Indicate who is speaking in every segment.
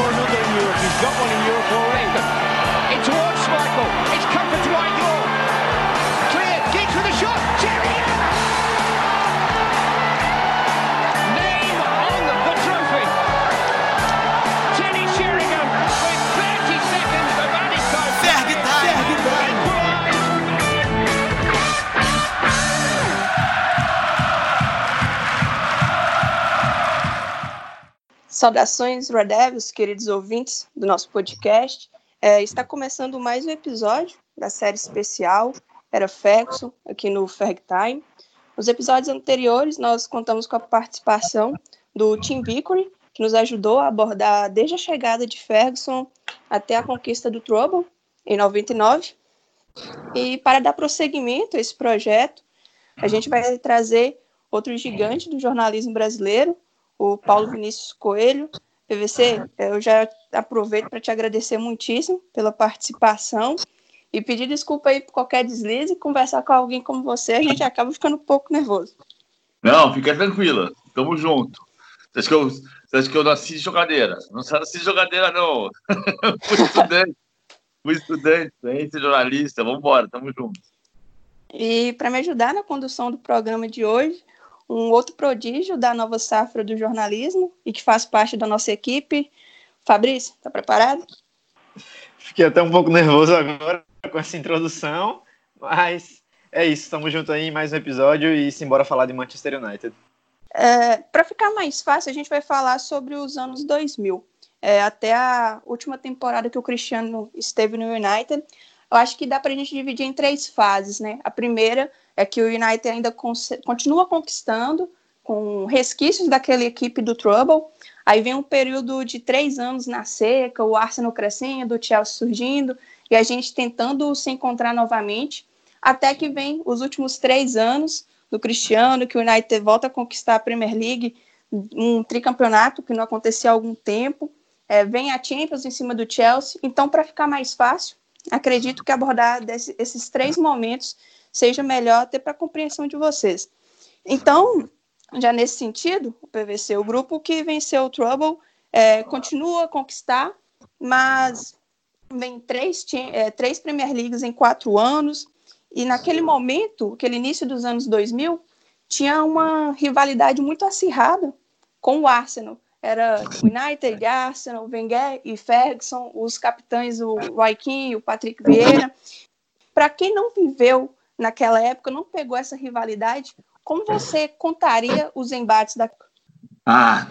Speaker 1: score another in Europe. He's got one in Europe already. In towards Michael. It's comfort to Whitelaw.
Speaker 2: Saudações, Red Devils, queridos ouvintes do nosso podcast. É, está começando mais um episódio da série especial Era Ferguson, aqui no Ferg Time. Nos episódios anteriores, nós contamos com a participação do Tim Vickery, que nos ajudou a abordar desde a chegada de Ferguson até a conquista do Trouble, em 99. E para dar prosseguimento a esse projeto, a gente vai trazer outro gigante do jornalismo brasileiro, o Paulo Vinícius Coelho. PVC, eu já aproveito para te agradecer muitíssimo pela participação e pedir desculpa aí por qualquer deslize. Conversar com alguém como você, a gente acaba ficando um pouco nervoso.
Speaker 3: Não, fica tranquila. Tamo junto. Você acha que eu, acha que eu nasci de jogadeira? Não nasci de jogadeira, não. Fui estudante. Fui estudante, jornalista. Vamos embora, tamo junto.
Speaker 2: E para me ajudar na condução do programa de hoje, um outro prodígio da nova safra do jornalismo e que faz parte da nossa equipe. Fabrício, tá preparado?
Speaker 4: Fiquei até um pouco nervoso agora com essa introdução, mas é isso, estamos juntos aí em mais um episódio e simbora falar de Manchester United.
Speaker 2: É, para ficar mais fácil, a gente vai falar sobre os anos 2000, é, até a última temporada que o Cristiano esteve no United. Eu acho que dá para a gente dividir em três fases, né? A primeira é que o United ainda continua conquistando com resquícios daquela equipe do Trouble. Aí vem um período de três anos na seca, o Arsenal crescendo, o Chelsea surgindo, e a gente tentando se encontrar novamente, até que vem os últimos três anos do Cristiano, que o United volta a conquistar a Premier League, um tricampeonato que não acontecia há algum tempo, é, vem a Champions em cima do Chelsea. Então, para ficar mais fácil, acredito que abordar desse, esses três momentos seja melhor até para a compreensão de vocês. Então, já nesse sentido, o PVC, o grupo que venceu o Trouble, é, continua a conquistar, mas vem três, é, três Premier Leagues em quatro anos, e naquele momento, aquele início dos anos 2000, tinha uma rivalidade muito acirrada com o Arsenal. Era United, Arsenal, Wenger e Ferguson, os capitães, o Roy Keane, o Patrick Vieira. Para quem não viveu naquela época, não pegou essa rivalidade, como você contaria os embates da.
Speaker 3: Ah,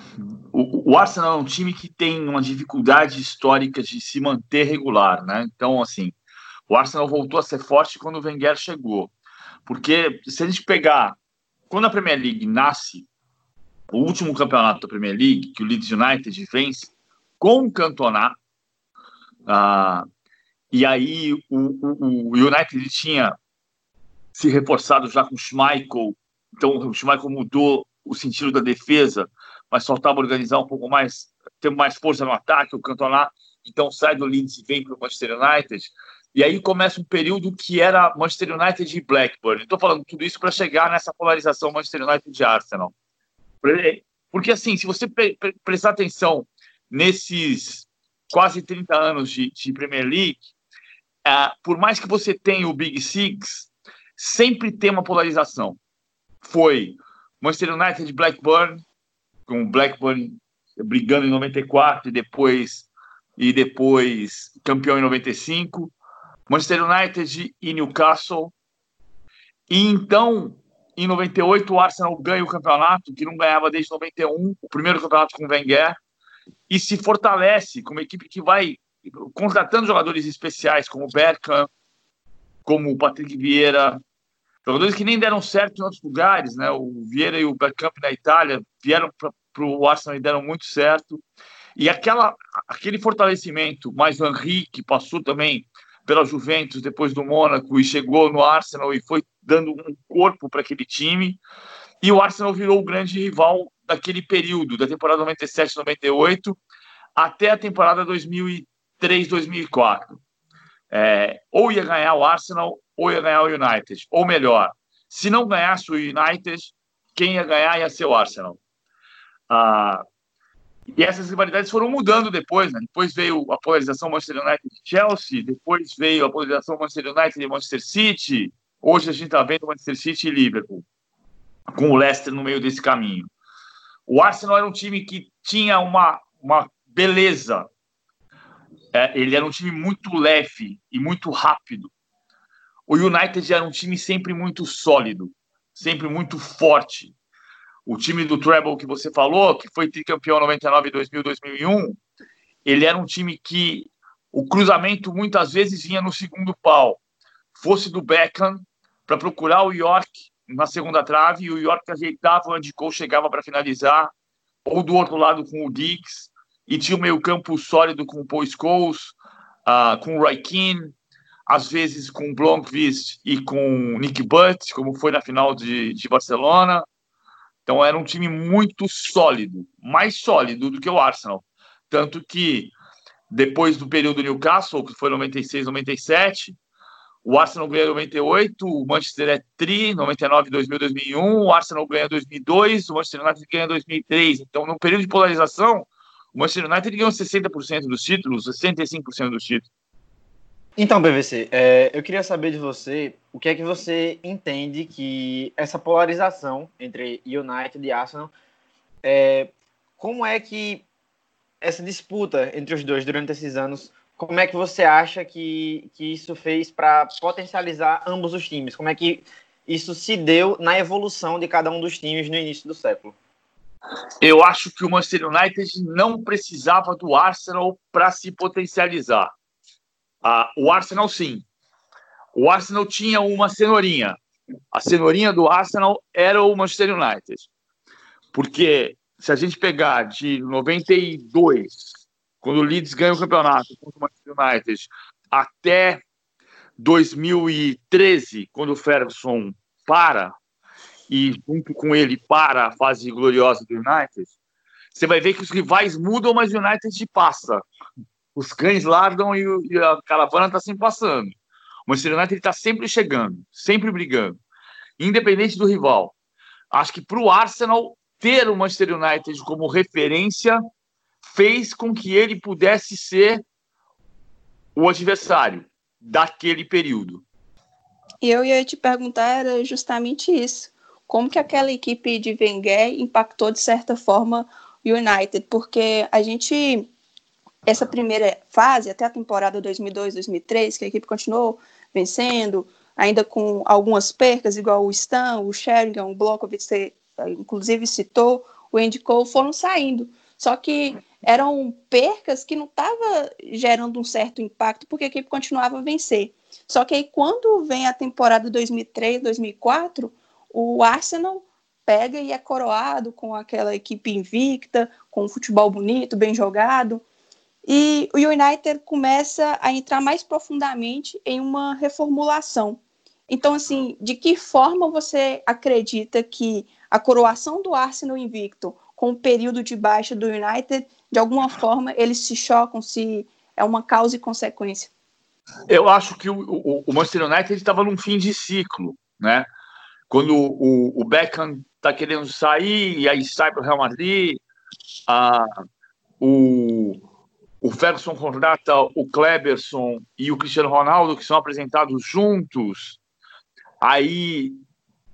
Speaker 3: o, o, Arsenal é um time que tem uma dificuldade histórica de se manter regular, né? Então, assim, o Arsenal voltou a ser forte quando o Wenger chegou. Porque se a gente pegar. Quando a Premier League nasce, o último campeonato da Premier League, que o Leeds United vence, com o Cantona, ah, e aí o, o, o United tinha se reforçado já com o Schmeichel, então o Schmeichel mudou o sentido da defesa, mas faltava organizar um pouco mais, ter mais força no ataque, o Cantona, então sai do Leeds e vem para o Manchester United, e aí começa um período que era Manchester United e Blackburn. Estou falando tudo isso para chegar nessa polarização Manchester United e Arsenal. Porque, assim, se você pre prestar atenção nesses quase 30 anos de, de Premier League, uh, por mais que você tenha o Big Six, sempre tem uma polarização. Foi Manchester United Blackburn, com Blackburn brigando em 94 e depois, e depois campeão em 95. Manchester United e Newcastle. E então, em 98, o Arsenal ganha o campeonato, que não ganhava desde 91, o primeiro campeonato com o Wenger, e se fortalece como uma equipe que vai contratando jogadores especiais, como o Bergkamp, como o Patrick Vieira, jogadores que nem deram certo em outros lugares, né? O Vieira e o Bergkamp na Itália vieram para o Arsenal e deram muito certo. E aquela, aquele fortalecimento, mais o Henrique, que passou também pela Juventus depois do Mônaco e chegou no Arsenal e foi dando um corpo para aquele time. E o Arsenal virou o grande rival daquele período, da temporada 97-98 até a temporada 2003-2004. É, ou ia ganhar o Arsenal ou ia ganhar o United. Ou melhor, se não ganhasse o United, quem ia ganhar ia ser o Arsenal. Ah, E essas rivalidades foram mudando depois, né? Depois veio a polarização Manchester United e Chelsea, depois veio a polarização Manchester United e Manchester City. Hoje a gente está vendo Manchester City e Liverpool, com o Leicester no meio desse caminho. O Arsenal era um time que tinha uma, uma beleza. É, ele era um time muito leve e muito rápido. O United era um time sempre muito sólido, sempre muito forte. O time do Treble que você falou, que foi tricampeão 99, 2000, 2001, ele era um time que o cruzamento muitas vezes vinha no segundo pau. Fosse do Beckham para procurar o York na segunda trave e o York ajeitava onde Cole chegava para finalizar, ou do outro lado com o Giggs, e tinha o meio campo sólido com o Paul Scholes, uh, com o Keane, às vezes com Blomqvist e com Nick Butt, como foi na final de, de Barcelona. Então era um time muito sólido, mais sólido do que o Arsenal. Tanto que depois do período Newcastle, que foi 96, 97, o Arsenal ganha 98, o Manchester é tri, 99, 2000, 2001, o Arsenal ganha 2002, o Manchester United ganha 2003. Então, no período de polarização, o Manchester United ganhou 60% dos títulos, 65% dos títulos.
Speaker 4: Então, PVC, é, eu queria saber de você o que é que você entende que essa polarização entre United e Arsenal, é, como é que essa disputa entre os dois durante esses anos como é que você acha que, que isso fez para potencializar ambos os times? Como é que isso se deu na evolução de cada um dos times no início do século?
Speaker 3: Eu acho que o Manchester United não precisava do Arsenal para se potencializar. Ah, o Arsenal, sim. O Arsenal tinha uma cenourinha. A cenourinha do Arsenal era o Manchester United. Porque se a gente pegar de 92 quando o Leeds ganha o campeonato contra o Manchester United, até 2013, quando o Ferguson para, e junto com ele para a fase gloriosa do United, você vai ver que os rivais mudam, mas o United passa. Os cães largam e, a caravana está sempre passando. O Manchester United está sempre chegando, sempre brigando, independente do rival. Acho que para o Arsenal ter o Manchester United como referência fez com que ele pudesse ser o adversário daquele período.
Speaker 2: E eu ia te perguntar era justamente isso. Como que aquela equipe de Wenger impactou, de certa forma, o United? Porque a gente, essa primeira fase, até a temporada 2002-2003, que a equipe continuou vencendo, ainda com algumas percas, igual o Stan, o Sheringham, o Blokovic, você inclusive citou, o Andy Cole, foram saindo. Só que eram percas que não estava gerando um certo impacto, porque a equipe continuava a vencer. Só que aí, quando vem a temporada 2003, 2004, o Arsenal pega e é coroado com aquela equipe invicta, com um futebol bonito, bem jogado. E o United começa a entrar mais profundamente em uma reformulação. Então, assim, de que forma você acredita que a coroação do Arsenal invicto com o período de baixa do United de alguma forma eles se chocam, se é uma causa e consequência.
Speaker 3: Eu acho que o, o, o Manchester United estava num fim de ciclo, né? Quando o, o Beckham está querendo sair e aí sai para o Real Madrid, a, o, o Ferguson contrata o Kleberson e o Cristiano Ronaldo, que são apresentados juntos, aí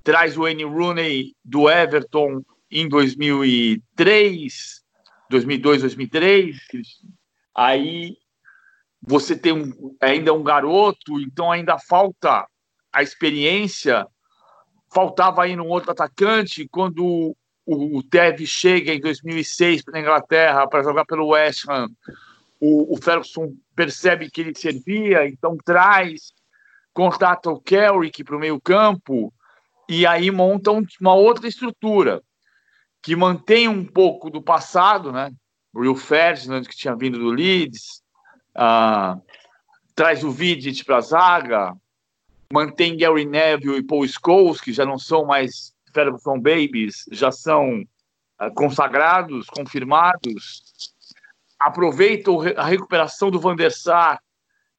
Speaker 3: traz o Wayne Rooney do Everton em 2003, 2002, 2003. Aí você tem um, ainda um garoto, então ainda falta a experiência. Faltava aí um outro atacante quando o, Tevez chega em 2006 para a Inglaterra para jogar pelo West Ham. O, o Ferguson percebe que ele servia, então traz, contata o Carrick para o meio campo e aí montam uma outra estrutura que mantém um pouco do passado, né? O Will Ferdinand, que tinha vindo do Leeds, uh, traz o Vidic para a zaga, mantém Gary Neville e Paul Scholes, que já não são mais Ferguson Babies, já são uh, consagrados, confirmados. Aproveita a recuperação do Van der Sar,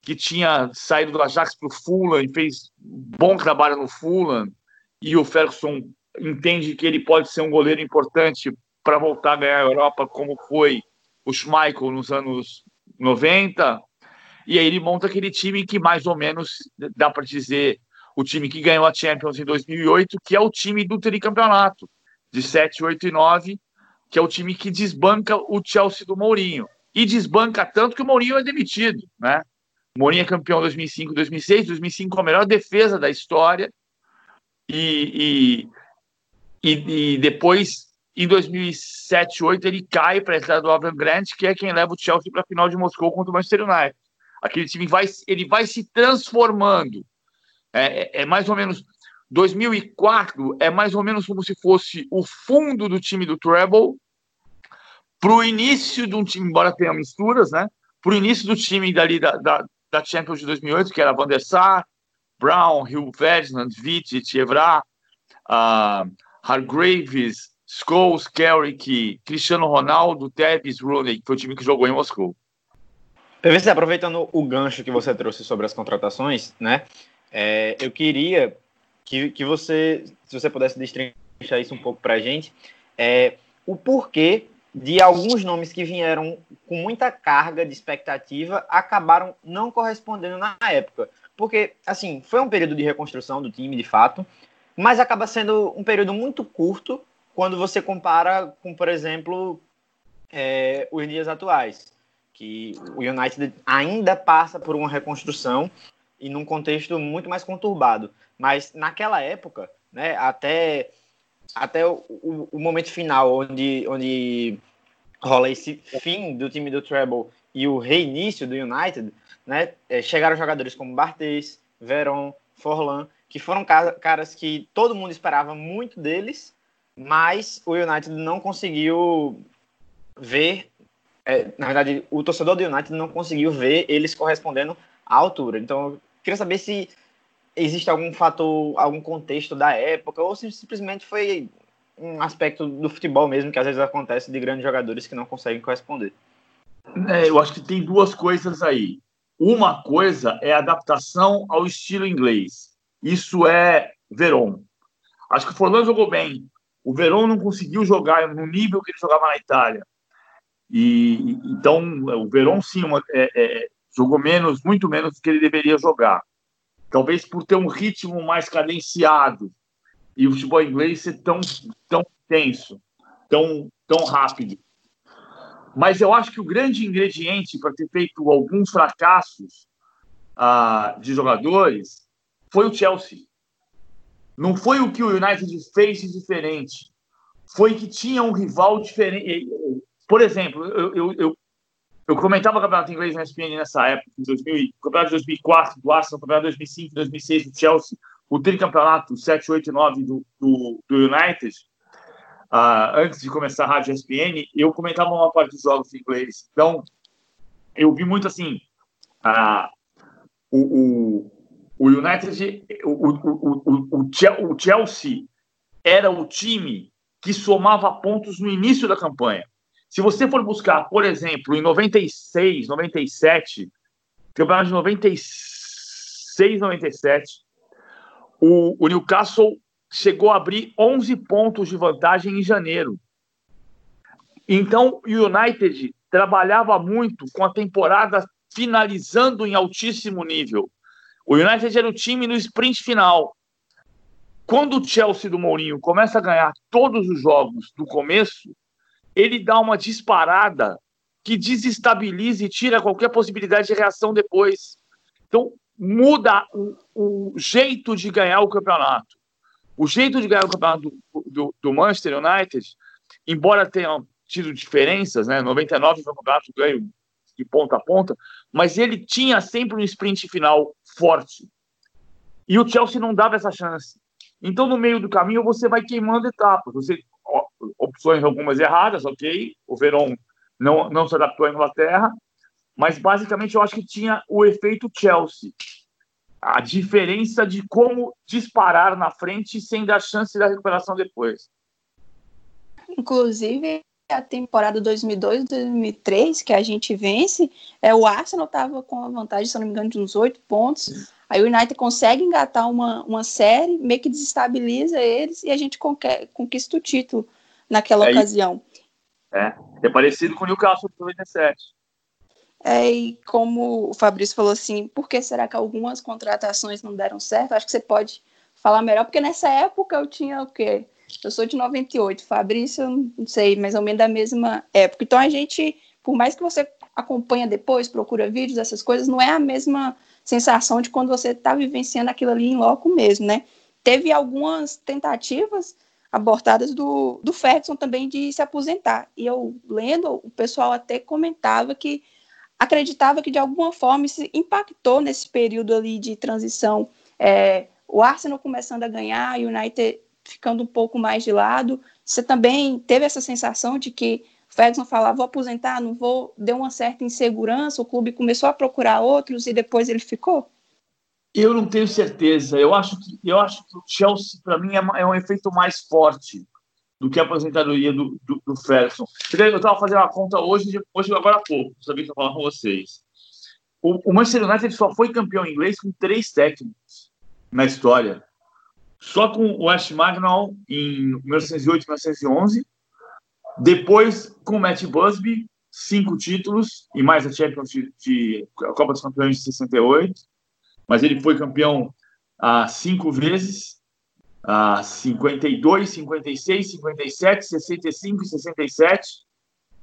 Speaker 3: que tinha saído do Ajax para o Fulham e fez bom trabalho no Fulham, e o Ferguson entende que ele pode ser um goleiro importante para voltar a ganhar a Europa, como foi o Schmeichel nos anos 90. E aí ele monta aquele time que mais ou menos dá para dizer o time que ganhou a Champions em 2008, que é o time do tricampeonato, de 7, 8 e 9, que é o time que desbanca o Chelsea do Mourinho. E desbanca tanto que o Mourinho é demitido, né? O Mourinho é campeão 2005, 2006, 2005 é a melhor defesa da história. E, e, e, e depois, em 2007, 2008, ele cai para a entrada do Avan Grant, que é quem leva o Chelsea para a final de Moscou contra o Manchester United. Aquele time vai, ele vai se transformando é, é, é mais ou menos 2004 é mais ou menos como se fosse o fundo do time do Treble para o início de um time, embora tenha misturas, né? Para o início do time dali da, da, da, Champions de 2008, que era Van der Sar, Brown, Hugh Ferdinand, Vitic, Evra, uh, Hargraves, Scholes, Carrick, Cristiano Ronaldo, Tevez, Rooney, que foi o time que jogou em Moscou.
Speaker 4: Aproveitando o gancho que você trouxe sobre as contratações, né? É, eu queria que, que você, se você pudesse destrinchar isso um pouco para a gente, é, o porquê de alguns nomes que vieram com muita carga de expectativa acabaram não correspondendo na época. Porque, assim, foi um período de reconstrução do time, de fato, mas acaba sendo um período muito curto quando você compara com, por exemplo, é, os dias atuais, que o United ainda passa por uma reconstrução e num contexto muito mais conturbado. Mas naquela época, né, até, até o, o, o, momento final, onde, onde rola esse fim do time do Treble e o reinício do United, né, é, chegaram jogadores como Barthez, Veron, Forlan, que foram caras que todo mundo esperava muito deles, mas o United não conseguiu ver. É, na verdade, o torcedor do United não conseguiu ver eles correspondendo à altura. Então, Queria saber se existe algum fator, algum contexto da época, ou se simplesmente foi um aspecto do futebol mesmo que às vezes acontece de grandes jogadores que não conseguem corresponder.
Speaker 3: É, eu acho que tem duas coisas aí. Uma coisa é adaptação ao estilo inglês. Isso é Veron. Acho que o Forlan jogou bem. O Veron não conseguiu jogar no nível que ele jogava na Itália. E então o Veron sim uma, é, é, jogou menos, muito menos do que ele deveria jogar. Talvez por ter um ritmo mais cadenciado e o futebol inglês ser tão, tão tenso, tão, tão rápido. Mas eu acho que o grande ingrediente para ter feito alguns fracassos ah, de jogadores foi o Chelsea. Não foi o que o United fez de diferente. Foi que tinha um rival diferente. Por exemplo, eu, eu, eu eu comentava o campeonato inglês na ESPN nessa época, em 2000, o campeonato de 2004 do Arsenal, o campeonato de 2005, 2006 do Chelsea, o tricampeonato 7, 8 e 9 do, do, do United, uh, antes de começar a rádio ESPN, eu comentava uma parte dos jogos em inglês. Então, eu vi muito assim, uh, o, o, o United, o, o, o, o Chelsea era o time que somava pontos no início da campanha. Se você for buscar, por exemplo, em 96, 97, campeonato de 96, 97, o, o Newcastle chegou a abrir 11 pontos de vantagem em janeiro. Então, o United trabalhava muito com a temporada finalizando em altíssimo nível. O United era o time no sprint final. Quando o Chelsea do Mourinho começa a ganhar todos os jogos do começo, ele dá uma disparada que desestabiliza e tira qualquer possibilidade de reação depois. Então, muda o, o jeito de ganhar o campeonato. O jeito de ganhar o campeonato do, do, do Manchester United, embora tenha tido diferenças, né? 99 foi um campeonato ganho de ponta a ponta, mas ele tinha sempre um sprint final forte. E o Chelsea não dava essa chance. Então, no meio do caminho, você vai queimando etapas. Você opções algumas erradas, ok. O Verón não, não se adaptou à Inglaterra, mas basicamente eu acho que tinha o efeito Chelsea. A diferença de como disparar na frente sem dar chance da recuperação depois.
Speaker 2: Inclusive, a temporada 2002-2003 que a gente vence, é, o Arsenal estava com a vantagem, se não me engano, de uns oito pontos. Aí o United consegue engatar uma, uma série, meio que desestabiliza eles e a gente conquista o título naquela é ocasião.
Speaker 3: É, é parecido com o Newcastle de 97.
Speaker 2: É, e como o Fabrício falou assim, por que será que algumas contratações não deram certo? Acho que você pode falar melhor, porque nessa época eu tinha o quê? Eu sou de 98, Fabrício, não sei, mais ou menos da mesma época. Então a gente, por mais que você acompanha depois, procura vídeos, essas coisas, não é a mesma sensação de quando você está vivenciando aquilo ali em loco mesmo, né? Teve algumas tentativas abortadas do, do Ferguson também de se aposentar. E eu lendo, o pessoal até comentava que acreditava que de alguma forma isso impactou nesse período ali de transição. É, o Arsenal começando a ganhar, o United ficando um pouco mais de lado. Você também teve essa sensação de que o Ferguson falava, vou aposentar, não vou, deu uma certa insegurança, o clube começou a procurar outros e depois ele ficou?
Speaker 3: Eu não tenho certeza. Eu acho que, eu acho que o Chelsea, para mim, é, é, um efeito mais forte do que a aposentadoria do, do, do Ferguson. Eu estava fazendo uma conta hoje, hoje agora há pouco, sabia que eu falar com vocês. O, o Manchester United só foi campeão inglês com três técnicos na história. Só com o West Magnol em 1908 e 1911. Depois com o Matt Busby, cinco títulos e mais a Champions de, de a Copa dos Campeões de 68 mas ele foi campeão ah, cinco vezes, ah, 52, 56, 57, 65 e 67,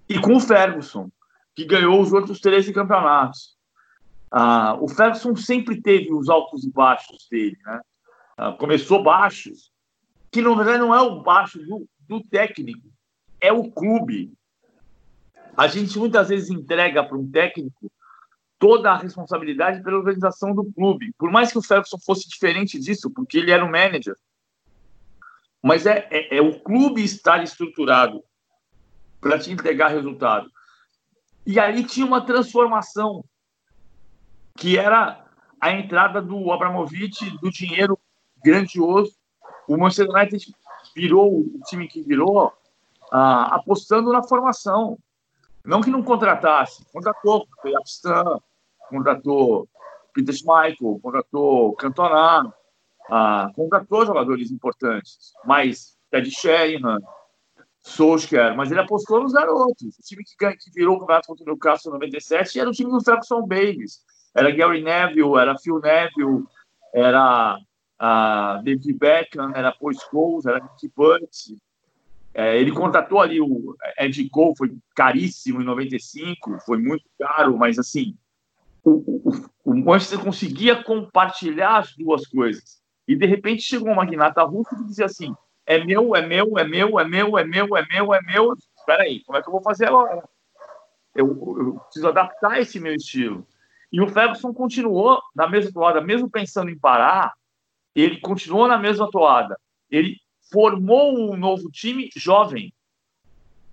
Speaker 3: e com o Ferguson, que ganhou os outros 13 campeonatos. Ah, o Ferguson sempre teve os altos e baixos dele, né? Ah, começou baixos, que na verdade não é o baixo do, do técnico, é o clube. A gente muitas vezes entrega para um técnico toda a responsabilidade pela organização do clube. Por mais que o Ferguson fosse diferente disso, porque ele era o manager. Mas é, é, é o clube estar estruturado para te entregar resultado. E aí tinha uma transformação, que era a entrada do Abramovich, do dinheiro grandioso. O Manchester United virou o time que virou, ah, apostando na formação. Não que não contratasse, contratou, foi Abstan, contratou Peter Schmeichel, contratou Cantona, ah, contratou jogadores importantes, mas Ted Sheringham, Solskjaer, mas ele apostou nos garotos. O time que, que virou o campeonato contra o Newcastle em 97 era o time do Ferguson Babies. Era Gary Neville, era Phil Neville, era uh, David Beckham, era Paul Scholes, era Nicky Butt. É, ele contratou ali o Ed Cole, foi caríssimo em 95, foi muito caro, mas assim, o, o, Manchester conseguia compartilhar as duas coisas. E de repente chegou um magnata russo que dizia assim: é meu, é meu, é meu, é meu, é meu, é meu, é meu. Espera aí, como é que eu vou fazer agora? Eu, eu, preciso adaptar esse meu estilo. E o Ferguson continuou na mesma toada, mesmo pensando em parar, ele continuou na mesma toada. Ele formou um novo time jovem.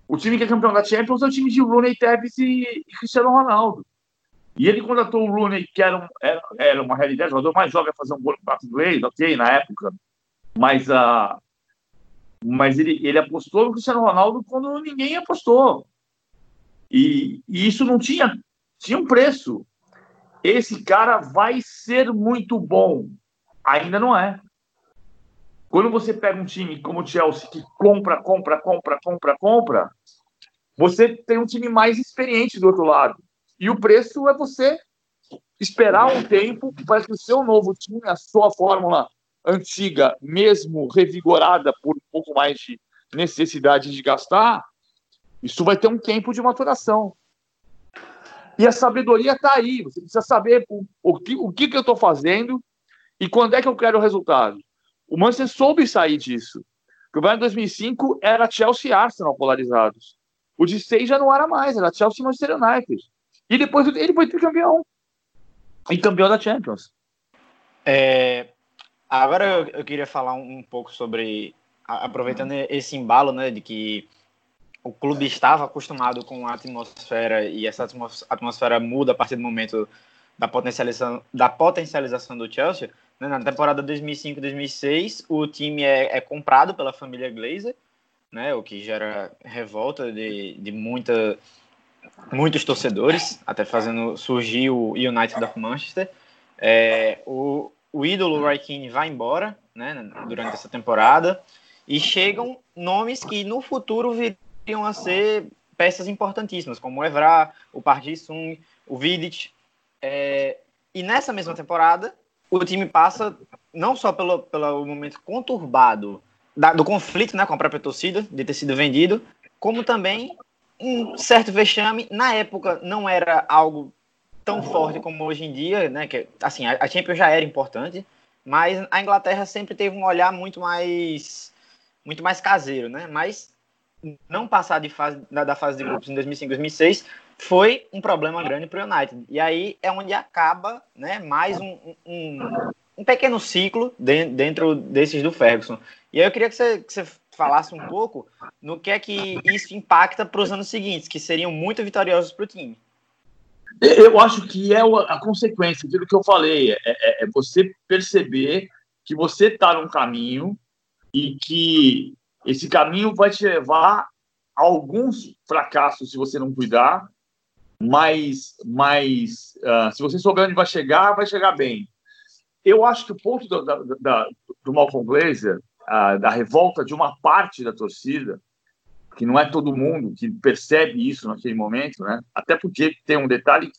Speaker 3: O time que é campeão da Champions é o time de Rooney, Tevez e, e Cristiano Ronaldo. E ele contratou o Rooney, que era, um, era, era uma realidade, jogador mais jovem a fazer um gol no inglês, ok, na época. Mas, uh, mas ele, ele apostou no Cristiano Ronaldo quando ninguém apostou. E, e isso não tinha, tinha um preço. Esse cara vai ser muito bom. Ainda não é. Quando você pega um time como o Chelsea que compra, compra, compra, compra, compra, você tem um time mais experiente do outro lado e o preço é você esperar um tempo para que o seu novo time, a sua fórmula antiga, mesmo revigorada por um pouco mais de necessidade de gastar, isso vai ter um tempo de maturação. E a sabedoria está aí. Você precisa saber o, o, que, o que, que eu estou fazendo e quando é que eu quero o resultado. O Manchester soube sair disso. O de 2005 era Chelsea e Arsenal polarizados. O de 6 já não era mais, era Chelsea e Manchester United. E depois ele foi tricampeão. E campeão da Champions.
Speaker 4: É, agora eu, eu, queria falar um, um, pouco sobre. Aproveitando esse embalo, né, de que o clube estava acostumado com a atmosfera e essa atmosfera muda a partir do momento da potencialização, da potencialização do Chelsea. Né, na temporada 2005-2006, o time é, é, comprado pela família Glazer, né, o que gera revolta de, de muita muitos torcedores, até fazendo surgir o United of Manchester. É, o, o ídolo Roy Keane vai embora né, durante essa temporada e chegam nomes que no futuro viriam a ser peças importantíssimas, como o Evra, o Park Ji-sung, o Vidic. É, e nessa mesma temporada, o time passa não só pelo, pelo momento conturbado da, do conflito né, com a própria torcida, de ter sido vendido, como também um certo vexame. Na época não era algo tão forte como hoje em dia, né? Que, assim, a Champions já era importante, mas a Inglaterra sempre teve um olhar muito mais muito mais caseiro, né? Mas não passar de fase, da, da fase de grupos em 2005, 2006 foi um problema grande para o United. E aí é onde acaba, né? Mais um, um, um pequeno ciclo dentro desses do Ferguson. E aí eu queria que você, que você falasse um pouco no que é que isso impacta para os anos seguintes, que seriam muito vitoriosos para o time.
Speaker 3: Eu acho que é a consequência do que eu falei, é, é, é você perceber que você está num caminho e que esse caminho vai te levar a alguns fracassos se você não cuidar, mas, mas uh, se você souber onde vai chegar, vai chegar bem. Eu acho que o ponto do, da, da, do Malcolm Glazer, uh, da revolta de uma parte da torcida, que não é todo mundo que percebe isso naquele momento, né? Até porque tem um detalhe,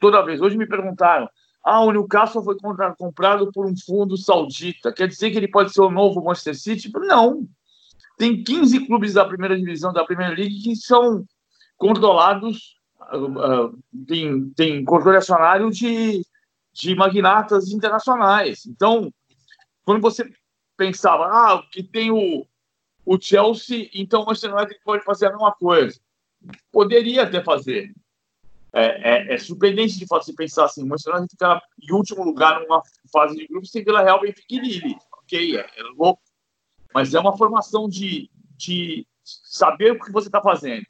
Speaker 3: toda vez hoje me perguntaram, ah, o Newcastle foi comprado por um fundo saudita, quer dizer que ele pode ser o novo Manchester City? Não. Tem 15 clubes da primeira divisão da Premier League que são controlados, uh, tem, tem controle acionário de, de magnatas internacionais. Então, quando você pensava, ah, que tem o, o Chelsea, então o Manchester United pode fazer a mesma coisa. Poderia até fazer. É, é, é surpreendente de você pensar assim, o Manchester United ficar em último lugar numa fase de grupos sem Vila Real, Benfica e Lille. Ok, é, é louco. Mas é uma formação de, de saber o que você está fazendo.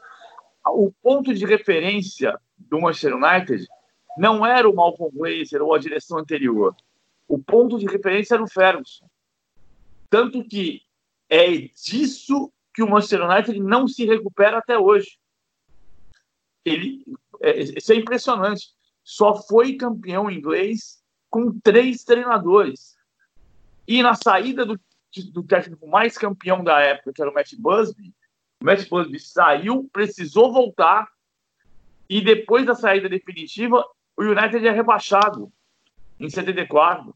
Speaker 3: O ponto de referência do Manchester United não era o Malcolm Glazer ou a direção anterior. O ponto de referência era o Ferguson. Tanto que é disso que o Manchester United não se recupera até hoje. Ele, é, isso é impressionante. Só foi campeão inglês com três treinadores. E na saída do, do técnico mais campeão da época, que era o Matt Busby, o Matt Busby saiu, precisou voltar, e depois da saída definitiva, o United é rebaixado em 74.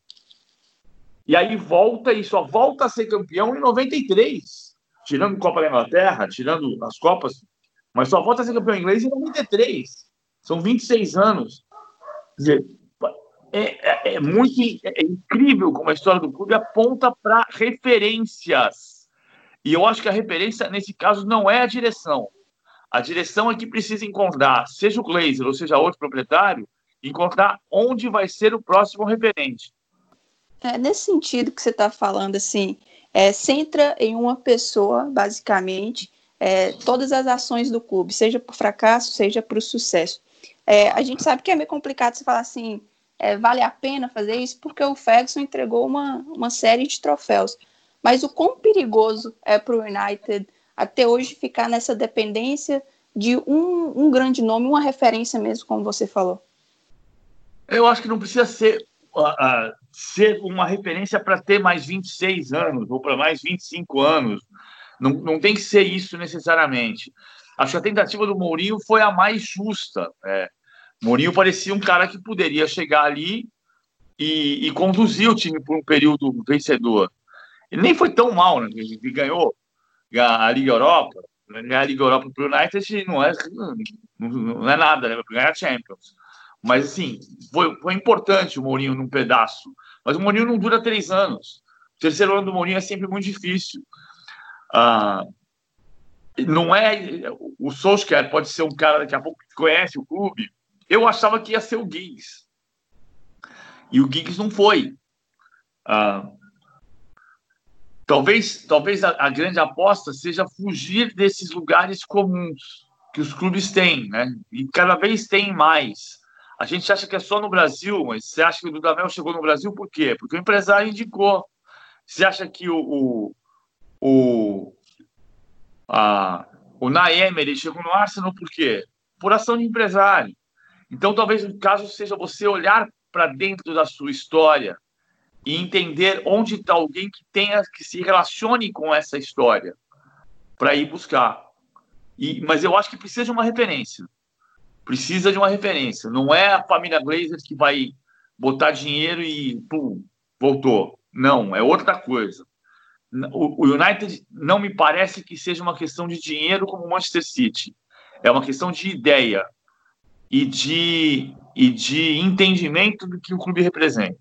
Speaker 3: E aí volta e só volta a ser campeão em 93, tirando Copa da Inglaterra, tirando as Copas, mas só volta a ser campeão inglês em 93. São 26 anos. Quer dizer, é, é, é muito é incrível como a história do clube aponta para referências. E eu acho que a referência, nesse caso, não é a direção. A direção é que precisa encontrar, seja o Glazer ou seja outro proprietário, encontrar onde vai ser o próximo referente.
Speaker 2: É, nesse sentido que você está falando, assim, é, centra em uma pessoa, basicamente, é, todas as ações do clube, seja por fracasso, seja para o sucesso. É, a gente sabe que é meio complicado você falar assim, é, vale a pena fazer isso, porque o Ferguson entregou uma, uma série de troféus. Mas o quão perigoso é para o United até hoje ficar nessa dependência de um, um grande nome, uma referência mesmo, como você falou?
Speaker 3: Eu acho que não precisa ser uh, ser uma referência para ter mais 26 anos ou para mais 25 anos. Não, não tem que ser isso necessariamente. Acho que a tentativa do Mourinho foi a mais justa. É. Mourinho parecia um cara que poderia chegar ali e, e conduzir o time por um período vencedor. Ele nem foi tão mal, né? Ele ganhou a Liga Europa. Ganhar a Liga Europa para o United não é, não é nada, né? Ganhar a Champions. Mas, assim, foi, foi importante o Mourinho num pedaço. Mas o Mourinho não dura três anos. O terceiro ano do Mourinho é sempre muito difícil. Ah, não é. O Solskjaer pode ser um cara daqui a pouco que conhece o clube. Eu achava que ia ser o Giggs. E o Giggs não foi. Ah, talvez talvez a, a, grande aposta seja fugir desses lugares comuns que os clubes têm, né? E cada vez tem mais. A gente acha que é só no Brasil, mas você acha que o Dudamel chegou no Brasil por quê? Porque o empresário indicou. Você acha que o, o, o, a, o Naemer chegou no Arsenal por quê? Por ação de empresário. Então, talvez o caso seja você olhar para dentro da sua história e entender onde está alguém que tenha que se relacione com essa história para ir buscar. E, mas eu acho que precisa de uma referência. Precisa de uma referência. Não é a família Glazer que vai botar dinheiro e pum, voltou. Não, é outra coisa. O, United não me parece que seja uma questão de dinheiro como o Manchester City. É uma questão de ideia e de, e de entendimento do que o clube representa.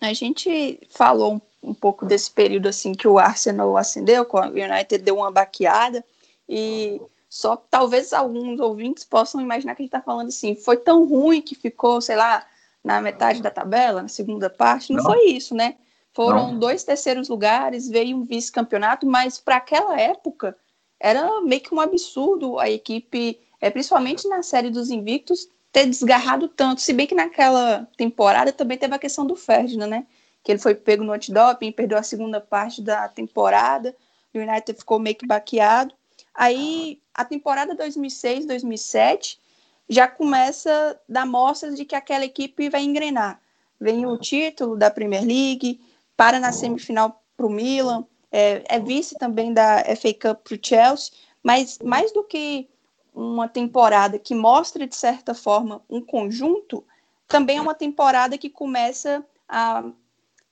Speaker 2: A gente falou um, um pouco desse período assim que o Arsenal acendeu, o United deu uma baqueada e só talvez alguns ouvintes possam imaginar que a gente está falando assim, foi tão ruim que ficou, sei lá, na metade da tabela, na segunda parte. Não, não. foi isso, né? Foram não. dois terceiros lugares, veio um vice-campeonato, mas para aquela época era meio que um absurdo a equipe, é, principalmente na série dos invictos, ter desgarrado tanto. Se bem que naquela temporada também teve a questão do Ferdinand, né? Que ele foi pego no antidoping, perdeu a segunda parte da temporada, o United ficou meio que baqueado. Aí a temporada 2006, 2007 já começa a dar mostras de que aquela equipe vai engrenar. Vem o título da Premier League, para na semifinal para o Milan, é, é, vice também da FA Cup para o Chelsea, mas mais do que uma temporada que mostra, de certa forma, um conjunto, também é uma temporada que começa a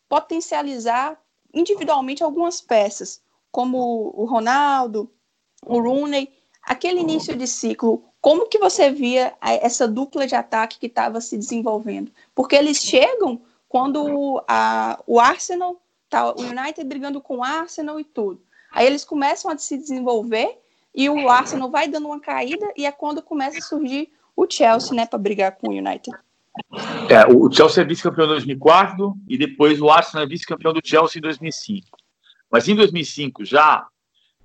Speaker 2: potencializar individualmente algumas peças, como o Ronaldo, o Rooney, aquele início de ciclo como que você via essa dupla de ataque que estava se desenvolvendo? Porque eles chegam quando a, o Arsenal, tá, o United brigando com o Arsenal e tudo. Aí eles começam a se desenvolver e o Arsenal vai dando uma caída e é quando começa a surgir o Chelsea, né, para brigar com o United.
Speaker 3: É, o Chelsea é vice-campeão em 2004 e depois o Arsenal é vice-campeão do Chelsea em 2005. Mas em 2005 já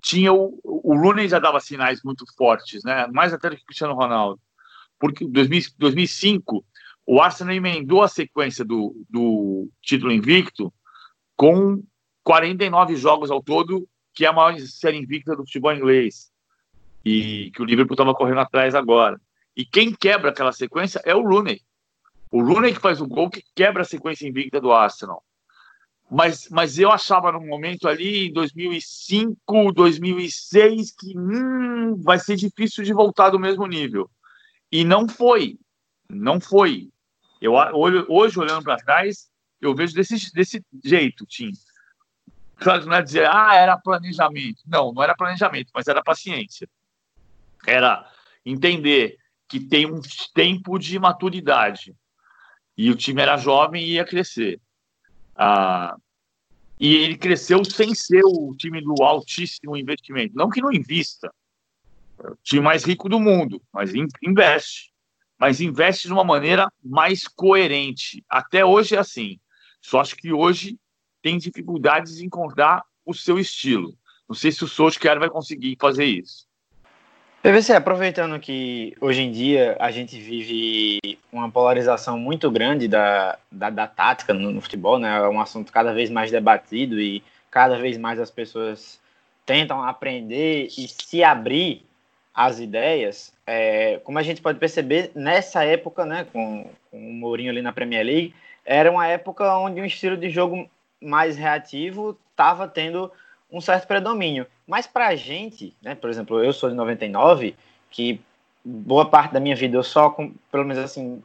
Speaker 3: tinha o, o Rooney já dava sinais muito fortes, né? Mais até do que o Cristiano Ronaldo. Porque em 2005 o Arsenal emendou a sequência do, do título invicto com 49 jogos ao todo, que é a maior série invicta do futebol inglês. E que o Liverpool estava correndo atrás agora. E quem quebra aquela sequência é o Rooney. O Rooney que faz o gol que quebra a sequência invicta do Arsenal mas, mas eu achava no momento ali, em 2005, 2006, que hum, vai ser difícil de voltar do mesmo nível. E não foi. Não foi. Eu, hoje, olhando para trás, eu vejo desse, desse jeito, Tim. Não é dizer, ah, era planejamento. Não, não era planejamento, mas era paciência. Era entender que tem um tempo de maturidade. E o time era jovem e ia crescer. Ah, e ele cresceu sem ser o time do altíssimo investimento. Não que não invista, é o time mais rico do mundo, mas investe. Mas investe de uma maneira mais coerente. Até hoje é assim. Só acho que hoje tem dificuldades em encontrar o seu estilo. Não sei se o Solskjaer vai conseguir fazer isso.
Speaker 4: PVC, aproveitando que hoje em dia a gente vive uma polarização muito grande da, da, da tática no, no, futebol, né? É um assunto cada vez mais debatido e cada vez mais as pessoas tentam aprender e se abrir às ideias. É, como a gente pode perceber, nessa época, né, com, com o Mourinho ali na Premier League, era uma época onde um estilo de jogo mais reativo estava tendo um certo predomínio. Mas para a gente, né, por exemplo, eu sou de 99, que boa parte da minha vida eu só, pelo menos assim,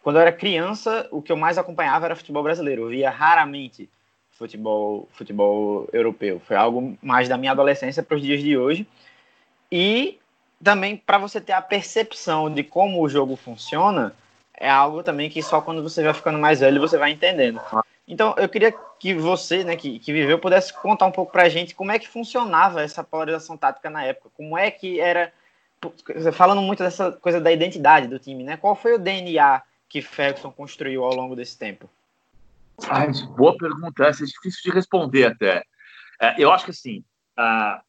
Speaker 4: quando eu era criança, o que eu mais acompanhava era futebol brasileiro. Eu via raramente futebol, futebol europeu. Foi algo mais da minha adolescência para os dias de hoje. E também para você ter a percepção de como o jogo funciona, é algo também que só quando você vai ficando mais velho você vai entendendo. Então, eu queria que você, né, que, que viveu, pudesse contar um pouco para a gente como é que funcionava essa polarização tática na época, como é que era, falando muito dessa coisa da identidade do time, né? Qual foi o DNA que Ferguson construiu ao longo desse tempo?
Speaker 3: Ai, boa pergunta, essa é difícil de responder até. É, eu acho que assim, uh,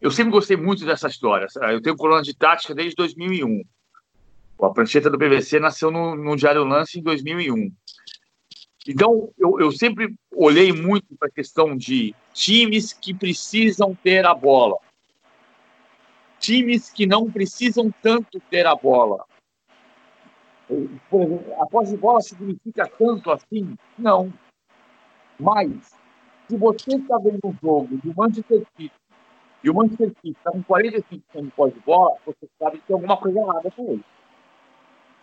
Speaker 3: eu sempre gostei muito dessa história. Eu tenho coluna de tática desde 2001. A prancheta do PVC nasceu no, no Diário Lance em 2001. Então, eu, eu sempre olhei muito para a questão de times que precisam ter a bola, times que não precisam tanto ter a bola. A posse de bola significa tanto assim? Não. Mas, se você está vendo um jogo do Manchester City e o Manchester City está com 45% de pós de bola, você sabe que tem alguma coisa errada com ele.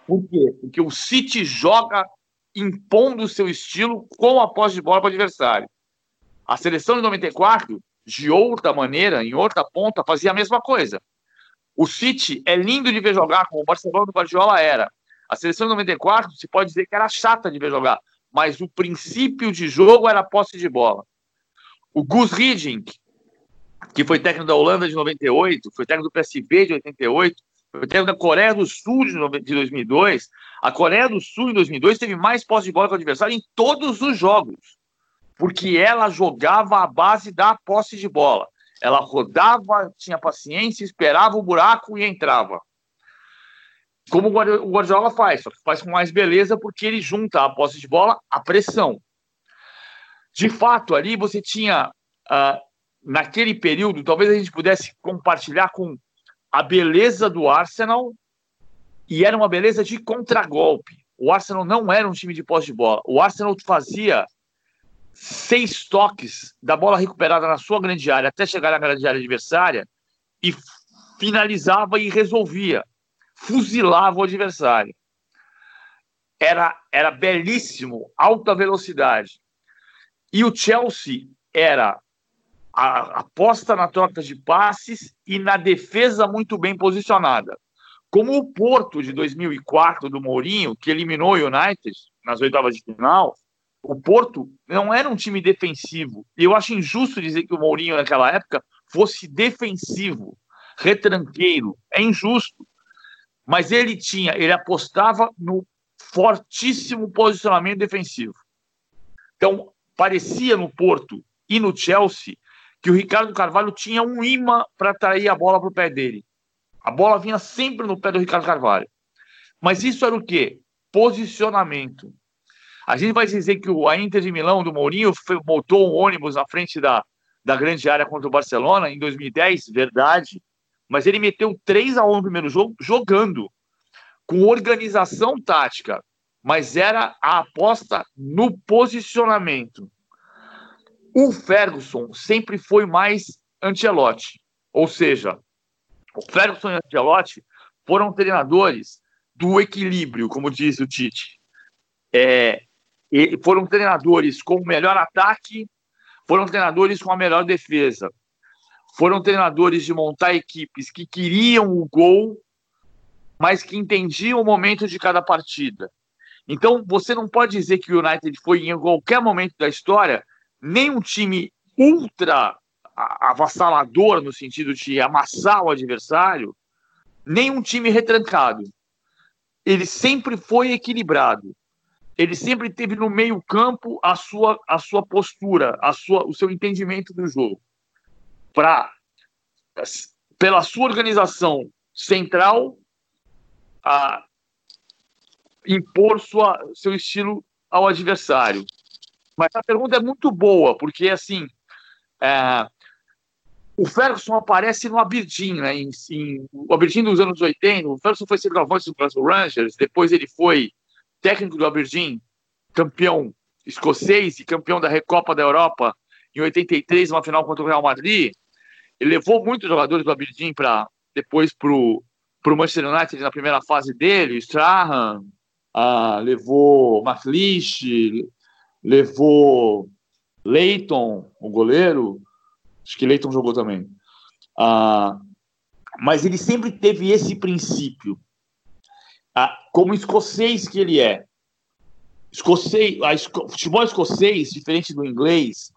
Speaker 3: Por quê? Porque o City joga impondo o seu estilo com a posse de bola para o adversário. A seleção de 94, de outra maneira, em outra ponta, fazia a mesma coisa. O City é lindo de ver jogar, como o Barcelona do Guardiola era. A seleção de 94 se pode dizer que era chata de ver jogar, mas o princípio de jogo era a posse de bola. O Gus Hiddink, que foi técnico da Holanda de 98, foi técnico do PSV de 88, foi técnico da Coreia do Sul de 2002. A Coreia do Sul em 2002 teve mais posse de bola que o adversário em todos os jogos, porque ela jogava a base da posse de bola. Ela rodava, tinha paciência, esperava o buraco e entrava. Como o Guardiola faz, só que faz com mais beleza porque ele junta a posse de bola à pressão. De fato, ali você tinha uh, naquele período, talvez a gente pudesse compartilhar com a beleza do Arsenal e era uma beleza de contragolpe. O Arsenal não era um time de posse de bola. O Arsenal fazia seis toques da bola recuperada na sua grande área até chegar na grande área adversária e finalizava e resolvia, fuzilava o adversário. Era, era belíssimo, alta velocidade. E o Chelsea era a aposta na troca de passes e na defesa muito bem posicionada. Como o Porto de 2004 do Mourinho, que eliminou o United nas oitavas de final, o Porto não era um time defensivo. E eu acho injusto dizer que o Mourinho naquela época fosse defensivo, retranqueiro. É injusto. Mas ele tinha, ele apostava no fortíssimo posicionamento defensivo. Então, parecia no Porto e no Chelsea que o Ricardo Carvalho tinha um imã para atrair a bola para o pé dele. A bola vinha sempre no pé do Ricardo Carvalho. Mas isso era o quê? Posicionamento. A gente vai dizer que a Inter de Milão, do Mourinho, montou um ônibus na frente da, da grande área contra o Barcelona em 2010, verdade. Mas ele meteu 3 a 1 no primeiro jogo, jogando, com organização tática. Mas era a aposta no posicionamento. O Ferguson sempre foi mais Ancelotti, ou seja, o Ferguson e o foram treinadores do equilíbrio, como diz o Tite. É, foram treinadores com o melhor ataque, foram treinadores com a melhor defesa. Foram treinadores de montar equipes que queriam o gol, mas que entendiam o momento de cada partida. Então, você não pode dizer que o United foi em qualquer momento da história nem um time ultra avassalador no sentido de amassar o adversário, nem um time retrancado. Ele sempre foi equilibrado. Ele sempre teve no meio-campo a sua, a sua postura, a sua, o seu entendimento do jogo. Para pela sua organização central a impor sua, seu estilo ao adversário. Mas a pergunta é muito boa, porque assim, é, o Ferguson aparece no Aberdeen, né? Em, em, o Aberdeen dos anos 80, o Ferguson foi centroavante do Glasgow Rangers, depois ele foi técnico do Aberdeen, campeão escocês e campeão da Recopa da Europa em 83, uma final contra o Real Madrid. Ele levou muitos jogadores do Aberdeen para depois para o Manchester United na primeira fase dele, Strahan, ah, levou McLeish, levou Leighton, o goleiro, acho que Leighton jogou também. Ah, mas ele sempre teve esse princípio. Ah, como escocês que ele é. Escocês, a esco, futebol escocês, diferente do inglês,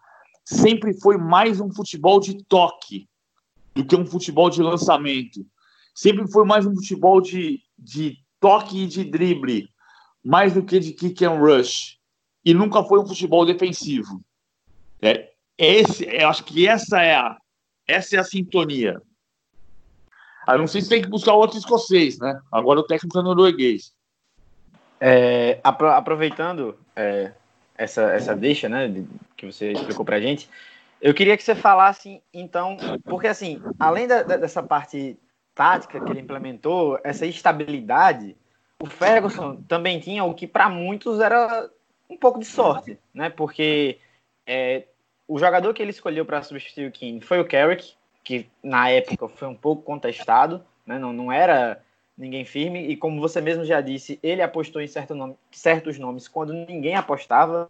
Speaker 3: sempre foi mais um futebol de toque do que um futebol de lançamento. Sempre foi mais um futebol de, de toque e de drible, mais do que de kick and rush e nunca foi um futebol defensivo. É, esse, eu acho que essa é a, essa é a sintonia. Eu não sei se tem que buscar outro escocês, né? Agora o técnico é norueguês.
Speaker 4: É, aproveitando é, essa, essa deixa, né, que você explicou pra gente, eu queria que você falasse, então, porque assim, além da, dessa parte tática que ele implementou, essa estabilidade, o Ferguson também tinha o que para muitos era um pouco de sorte, né? Porque é, o jogador que ele escolheu para substituir o King foi o Carrick, que na época foi um pouco contestado, né? não, não era ninguém firme, e como você mesmo já disse, ele apostou em certo nome, certos nomes quando ninguém apostava,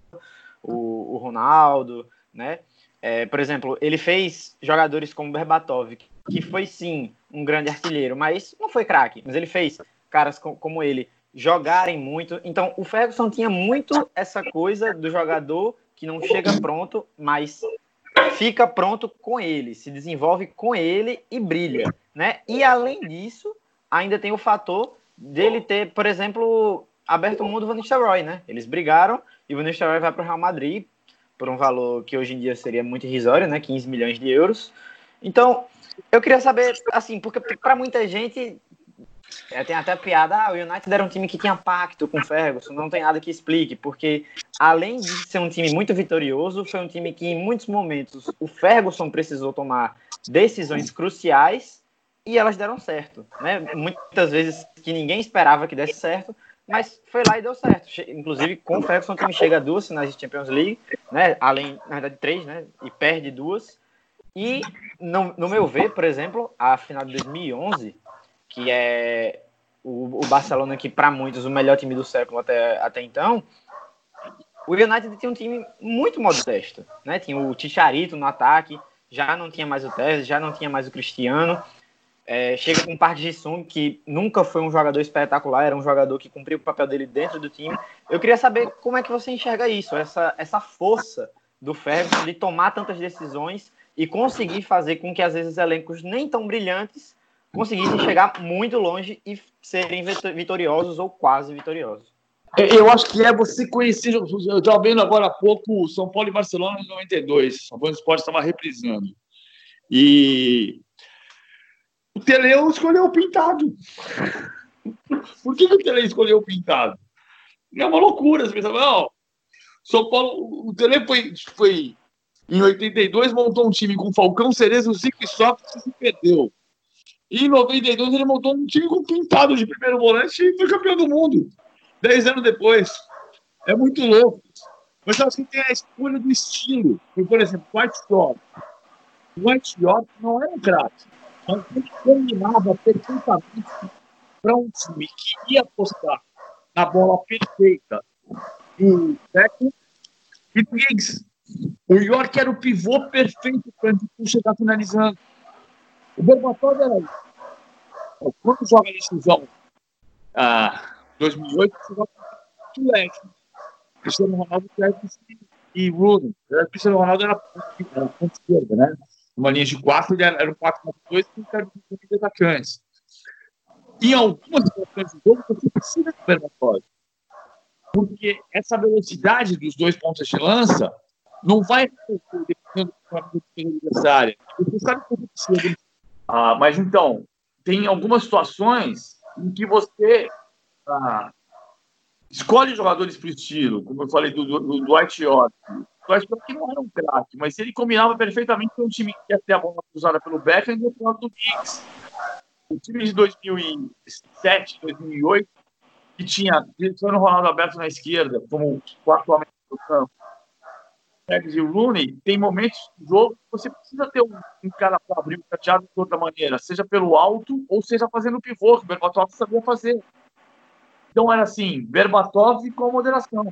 Speaker 4: o, o Ronaldo, né? É, por exemplo, ele fez jogadores como Berbatov, que foi sim um grande artilheiro, mas não foi craque. Mas ele fez caras como ele jogarem muito. Então, o Ferguson tinha muito essa coisa do jogador que não chega pronto, mas fica pronto com ele, se desenvolve com ele e brilha, né? E além disso, ainda tem o fator dele ter, por exemplo, aberto o mundo do Van Nistelrooy, né? Eles brigaram e o Van vai para o Real Madrid por um valor que hoje em dia seria muito irrisório, né? 15 milhões de euros. Então, eu queria saber, assim, porque para muita gente é, tem até piada, ah, o United era um time que tinha pacto com o Ferguson, não tem nada que explique, porque além de ser um time muito vitorioso, foi um time que em muitos momentos o Ferguson precisou tomar decisões cruciais e elas deram certo, né? Muitas vezes que ninguém esperava que desse certo, mas foi lá e deu certo. Inclusive, com o Ferguson, o time chega a duas finais de Champions League, né? Além, na verdade, três, né? E perde duas. E, no, no meu ver, por exemplo, a final de 2011, que é o, o Barcelona, que para muitos o melhor time do século até, até então, o United tinha um time muito modesto, né? Tinha o Ticharito no ataque, já não tinha mais o Tevez, já não tinha mais o Cristiano, é, chega com o Park Ji-sung, que nunca foi um jogador espetacular, era um jogador que cumpriu o papel dele dentro do time. Eu queria saber como é que você enxerga isso, essa, essa força do Ferguson de tomar tantas decisões e conseguir fazer com que, às vezes, elencos nem tão brilhantes conseguissem chegar muito longe e serem vitoriosos ou quase vitoriosos.
Speaker 3: Eu acho que é você conhecer. Eu estava vendo agora há pouco São Paulo e Barcelona em 92. São Paulo Esporte estava reprisando. E o Teleu escolheu o pintado. Por que, que o Tele escolheu o pintado? É uma loucura. Você pensa, São Paulo, o Tele foi, foi em 82, montou um time com Falcão, Cerezo, Zico e Sócrates e perdeu. E em 92 ele montou um time com pintado de primeiro volante e foi campeão do mundo. Dez anos depois. É muito louco. Mas acho que tem a escolha do estilo. Por exemplo, White Shot. White Shot não era um craque mas ele combinava perfeitamente para um time que ia apostar na bola perfeita do Beckett e do. O York era o pivô perfeito para o chegar finalizando. O Berbatov era isso. Quando joga decisão ah, 2008, você joga o. Cristiano Ronaldo e Rooney. Cristiano Ronaldo era ponta esquerda, né? uma linha de quatro, ele era um 4-4-2 com de atacantes. Em algumas situações do jogo, você precisa do Berbatov. Porque essa velocidade dos dois pontos de lança não vai dependendo do adversário. Você sabe você precisa ah, Mas então, tem algumas situações em que você ah, escolhe jogadores para o estilo, como eu falei do, do, do Dwight York, acho que não era um craque, mas ele combinava perfeitamente com um time que ia ter a bola cruzada pelo Beckham e outro lado do Giggs. O time de 2007, 2008, que tinha Cristiano Ronaldo aberto na esquerda, como quarto homem do campo, e o Rooney, tem momentos do jogo que você precisa ter um, um cara para abrir o cadeado de outra maneira, seja pelo alto ou seja fazendo o pivô, que o Berbatov sabia fazer. Então era assim, Berbatov com moderação.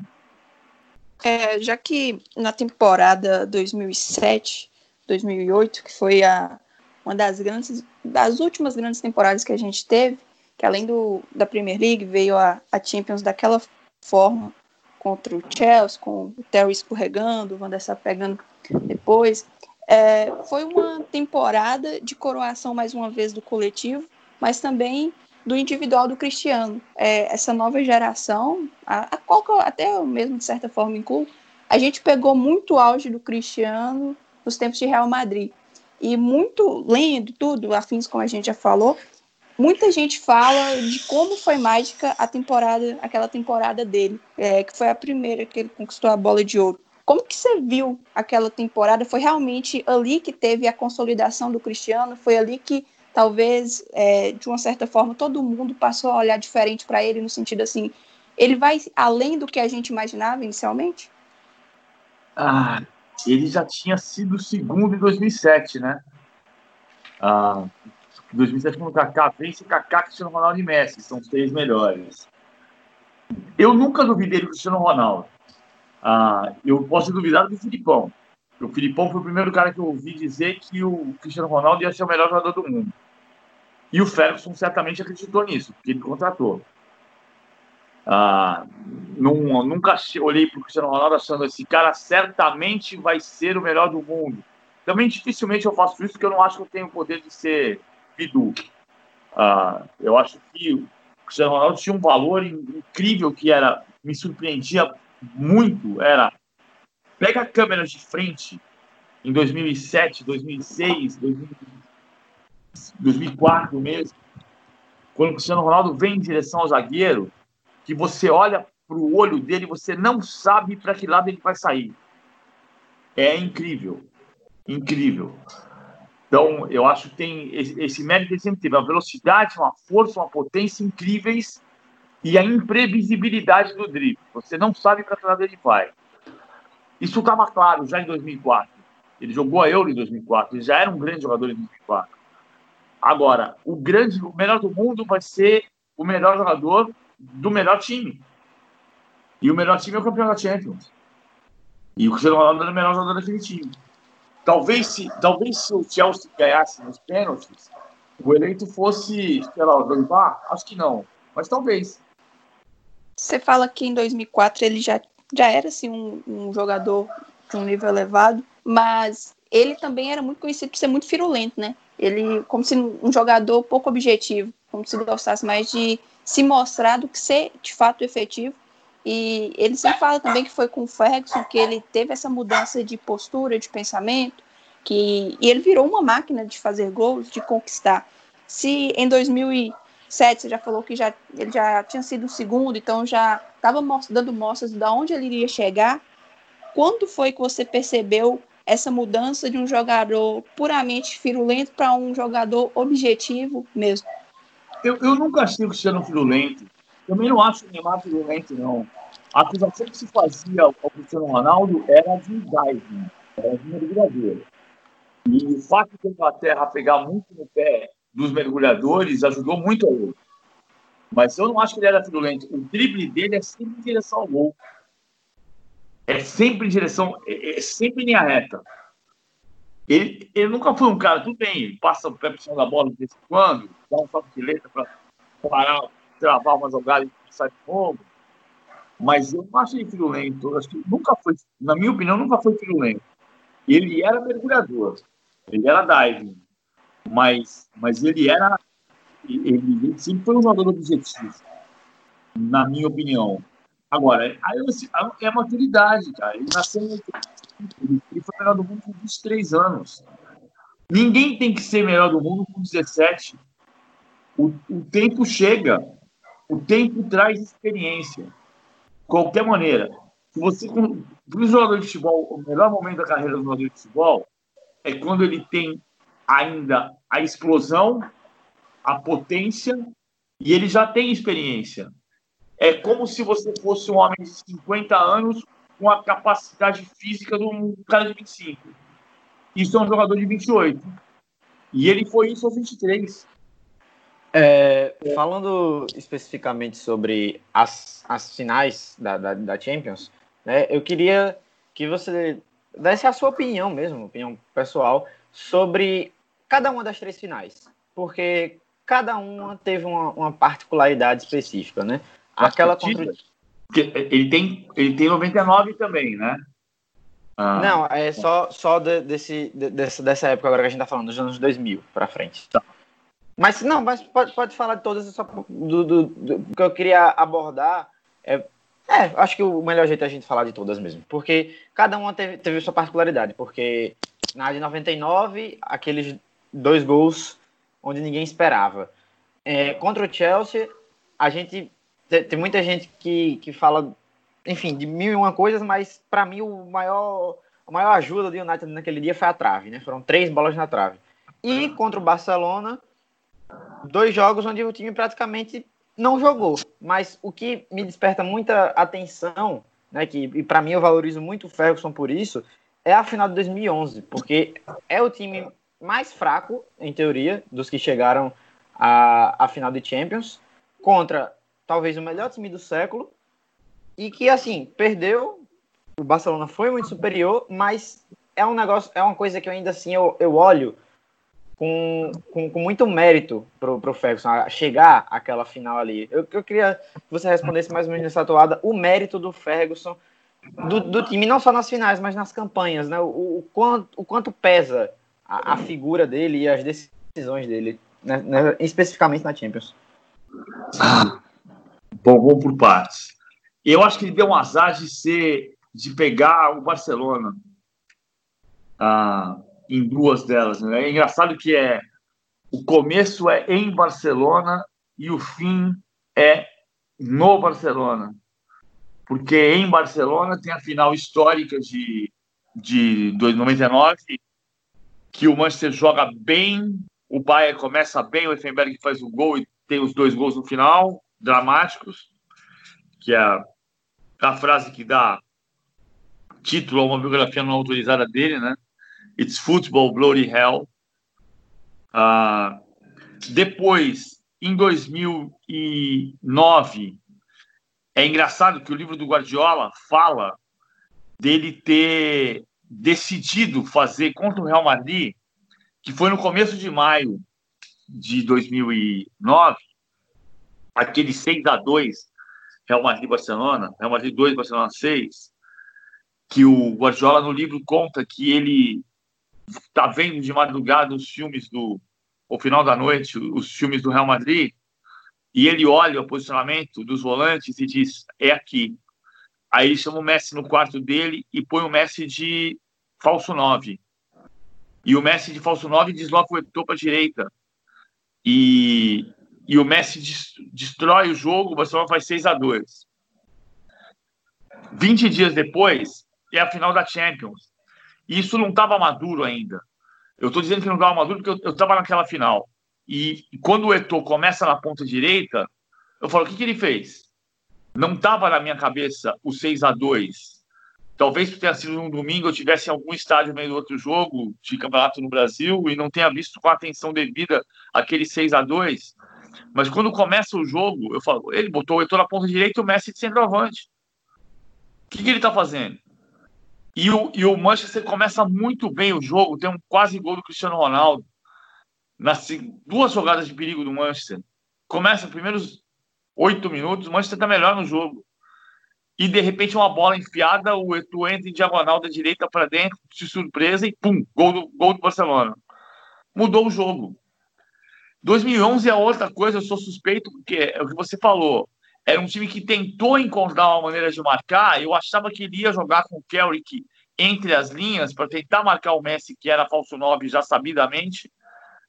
Speaker 2: É, já que na temporada 2007, 2008, que foi a, uma das grandes, das últimas grandes temporadas que a gente teve, que além do, da Premier League veio a, a Champions daquela forma contra o Chelsea, com o Terry escorregando, o Van der Sar pegando depois. É, foi uma temporada de coroação mais uma vez do coletivo, mas também do individual do Cristiano. É, essa nova geração, a, a qual eu até eu mesmo, de certa forma, incluo, a gente pegou muito auge do Cristiano nos tempos de Real Madrid. E muito, lendo tudo, afins como a gente já falou, muita gente fala de como foi mágica a temporada, aquela temporada dele, é, que foi a primeira que ele conquistou a bola de ouro. Como que você viu aquela temporada? Foi realmente ali que teve a consolidação do Cristiano? Foi ali que talvez, é, de uma certa forma, todo mundo passou a olhar diferente para ele, no sentido assim, ele vai além do que a gente imaginava inicialmente?
Speaker 3: Ah, ele já tinha sido segundo em 2007, né? Ah, 2007 quando o Kaká vence, Kaká, Cristiano Ronaldo e Messi, são os três melhores. Eu nunca duvidei do Cristiano Ronaldo. Ah, eu posso duvidar do Filipão. O Filipão foi o primeiro cara que eu ouvi dizer que o Cristiano Ronaldo ia ser o melhor jogador do mundo. E o Ferguson certamente acreditou nisso, porque ele contratou. Ah, nunca olhei para o Cristiano Ronaldo achando esse cara certamente vai ser o melhor do mundo. Também dificilmente eu faço isso porque eu não acho que eu tenho o poder de ser Bidu. Ah, eu acho que o Cristiano Ronaldo tinha um valor incrível que era me surpreendia muito. Era pega a câmera de frente em 2007, 2006, 2004 mesmo, quando o Cristiano Ronaldo vem em direção ao zagueiro que você olha para o olho dele, você não sabe para que lado ele vai sair. É incrível, incrível. Então, eu acho que tem esse mérito ele sempre teve, uma velocidade, uma força, uma potência incríveis e a imprevisibilidade do drible. Você não sabe para lado ele vai. Isso estava claro já em 2004. Ele jogou a Euro em 2004, ele já era um grande jogador em 2004. Agora, o grande, o melhor do mundo vai ser o melhor jogador do melhor time. E o melhor time é o campeão da Champions. E o Cristiano Ronaldo era o melhor jogador daquele time. Talvez se, talvez se o Chelsea ganhasse nos pênaltis, o eleito fosse, sei lá, o Drogba? Acho que não, mas talvez.
Speaker 2: Você fala que em 2004 ele já, já era assim, um, um jogador de um nível elevado, mas ele também era muito conhecido por ser muito firulento, né? Ele, como se um jogador pouco objetivo, como se gostasse mais de se mostrar do que ser de fato efetivo. E ele sempre fala também que foi com o Ferguson que ele teve essa mudança de postura, de pensamento, que e ele virou uma máquina de fazer gols, de conquistar. Se em 2007 você já falou que já, ele já tinha sido o segundo, então já estava dando mostras de onde ele iria chegar, quando foi que você percebeu essa mudança de um jogador puramente firulento para um jogador objetivo mesmo?
Speaker 3: Eu, eu nunca achei o Cristiano virulento. Também não acho o Neymar virulento, não. A acusação que se fazia ao Cristiano Ronaldo era de diving, era de mergulhador. E o fato de a Inglaterra pegar muito no pé dos mergulhadores ajudou muito a ele. Mas eu não acho que ele era virulento. O drible dele é sempre em direção ao gol. É sempre em direção, é, é sempre em linha reta. Ele, ele nunca foi um cara, tudo bem, passa o pé por cima da bola de vez em quando, dá um toque de letra para parar, travar uma jogada e sair de fogo. Mas eu não acho ele virulento. Acho que nunca foi, na minha opinião, nunca foi virulento. Ele era mergulhador, ele era diving, mas, mas ele era. Ele, ele sempre foi um jogador objetivo, na minha opinião. Agora, é a maturidade, cara. Ele nasceu ele foi melhor do mundo com 23 anos. Ninguém tem que ser melhor do mundo com 17. O, o tempo chega. O tempo traz experiência. De qualquer maneira. Se você, para o jogador de futebol, o melhor momento da carreira do jogador de futebol é quando ele tem ainda a explosão, a potência e ele já tem experiência. É como se você fosse um homem de 50 anos com a capacidade física de um cara de 25. Isso é um jogador de 28. E ele foi isso aos 23.
Speaker 4: É, falando especificamente sobre as, as finais da, da, da, Champions, né, eu queria que você desse a sua opinião mesmo, opinião pessoal, sobre cada uma das três finais. Porque cada uma teve uma, uma particularidade específica, né? Aquela contra,
Speaker 3: ele tem, ele tem 99 também, né?
Speaker 4: Ah, não, é só, só de, desse, de, dessa, dessa época agora que a gente tá falando, dos anos 2000 para frente. Tá. Mas não, mas pode, pode falar de todas, só do, do, do, que eu queria abordar. É, é, acho que o melhor jeito é a gente falar de todas mesmo, porque cada uma teve, teve sua particularidade, porque na de 99, aqueles dois gols onde ninguém esperava. É, contra o Chelsea, a gente tem, muita gente que, que fala, enfim, de mil e uma coisas, mas para mim o maior, a maior ajuda do United naquele dia foi a trave, né? Foram três bolas na trave. E contra o Barcelona, dois jogos onde o time praticamente não jogou. Mas o que me desperta muita atenção, né, que e para mim eu valorizo muito o Ferguson por isso, é a final de 2011, porque é o time mais fraco, em teoria, dos que chegaram à, à final de Champions, contra talvez o melhor time do século, e que, assim, perdeu. O Barcelona foi muito superior, mas é um negócio, é uma coisa que eu ainda assim eu, eu olho com, com, com, muito mérito pro, pro Ferguson a chegar àquela final ali. Eu, eu queria que você respondesse mais ou menos nessa toada o mérito do Ferguson, do, do time, não só nas finais, mas nas campanhas, né? O, o, quanto, o quanto pesa a, a figura dele e as decisões dele, né, né, especificamente na Champions.
Speaker 3: Bom, vamos por partes. Eu acho que ele deu um azar de ser, de pegar o Barcelona ah, em duas delas. Né? É engraçado que é o começo é em Barcelona e o fim é no Barcelona, porque em Barcelona tem a final histórica de de 99 que o Manchester joga bem, o Bayern começa bem, o Effenberg faz o gol e tem os dois gols no final, dramáticos, que é a, a frase que dá título a uma biografia não autorizada dele, né? It's football, bloody hell. Uh, depois, em 2009, é engraçado que o livro do Guardiola fala dele ter decidido fazer contra o Real Madrid, que foi no começo de maio de 2009, aquele 6 a 2 Real Madrid-Barcelona, Real Madrid 2, Barcelona 6, que o Guardiola no livro conta que ele está vendo de madrugada os filmes do o final da noite, os filmes do Real Madrid, e ele olha o posicionamento dos volantes e diz: é aqui. Aí ele chama o Messi no quarto dele e põe o Messi de falso 9. E o Messi de falso 9 desloca o Eto'o para a direita. E, e o Messi destrói o jogo, o Barcelona faz 6 a 2 20 dias depois, é a final da Champions. Isso não estava maduro ainda. Eu estou dizendo que não estava maduro porque eu estava naquela final. E, e quando o Eto'o começa na ponta direita, eu falo, o que, que ele fez? Não estava na minha cabeça o 6 a 2 Talvez tenha sido um domingo, eu tivesse em algum estádio meio do outro jogo de campeonato no Brasil e não tenha visto com a atenção devida aquele 6 a 2 Mas quando começa o jogo, eu falo, ele botou o Eto'o na ponta direita e o Messi de centroavante. O que, que ele está fazendo? E o, e o Manchester começa muito bem o jogo, tem um quase gol do Cristiano Ronaldo. Nas duas jogadas de perigo do Manchester. Começa os primeiros oito minutos, o Manchester está melhor no jogo. E de repente uma bola enfiada, o Etu entra em diagonal da direita para dentro, de surpresa, e pum, gol do, gol do Barcelona. Mudou o jogo. 2011 é outra coisa, eu sou suspeito, porque é o que você falou. Era um time que tentou encontrar uma maneira de marcar. Eu achava que iria jogar com o Kelrick entre as linhas para tentar marcar o Messi, que era falso 9 já sabidamente,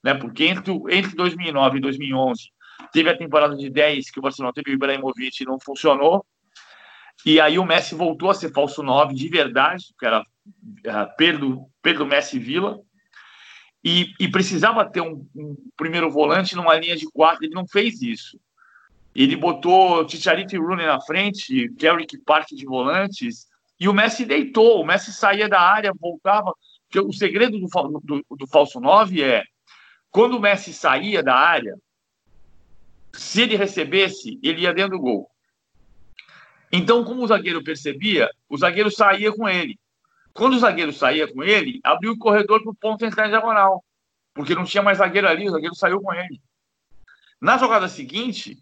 Speaker 3: né? Porque entre, entre 2009 e 2011 teve a temporada de 10 que o Barcelona teve o Ibrahimovic e não funcionou. E aí o Messi voltou a ser falso 9 de verdade, que era Pedro, Pedro Messi Vila. E, e precisava ter um, um, primeiro volante numa linha de quatro, ele não fez isso. Ele botou Ticharito e Rooney na frente, Carrick parte de volantes, e o Messi deitou. O Messi saía da área, voltava. Porque o segredo do, do, do falso 9 é quando o Messi saía da área, se ele recebesse, ele ia dentro do gol. Então, como o zagueiro percebia, o zagueiro saía com ele. Quando o zagueiro saía com ele, abriu o corredor para o ponto entrar em diagonal. Porque não tinha mais zagueiro ali, o zagueiro saiu com ele. Na jogada seguinte,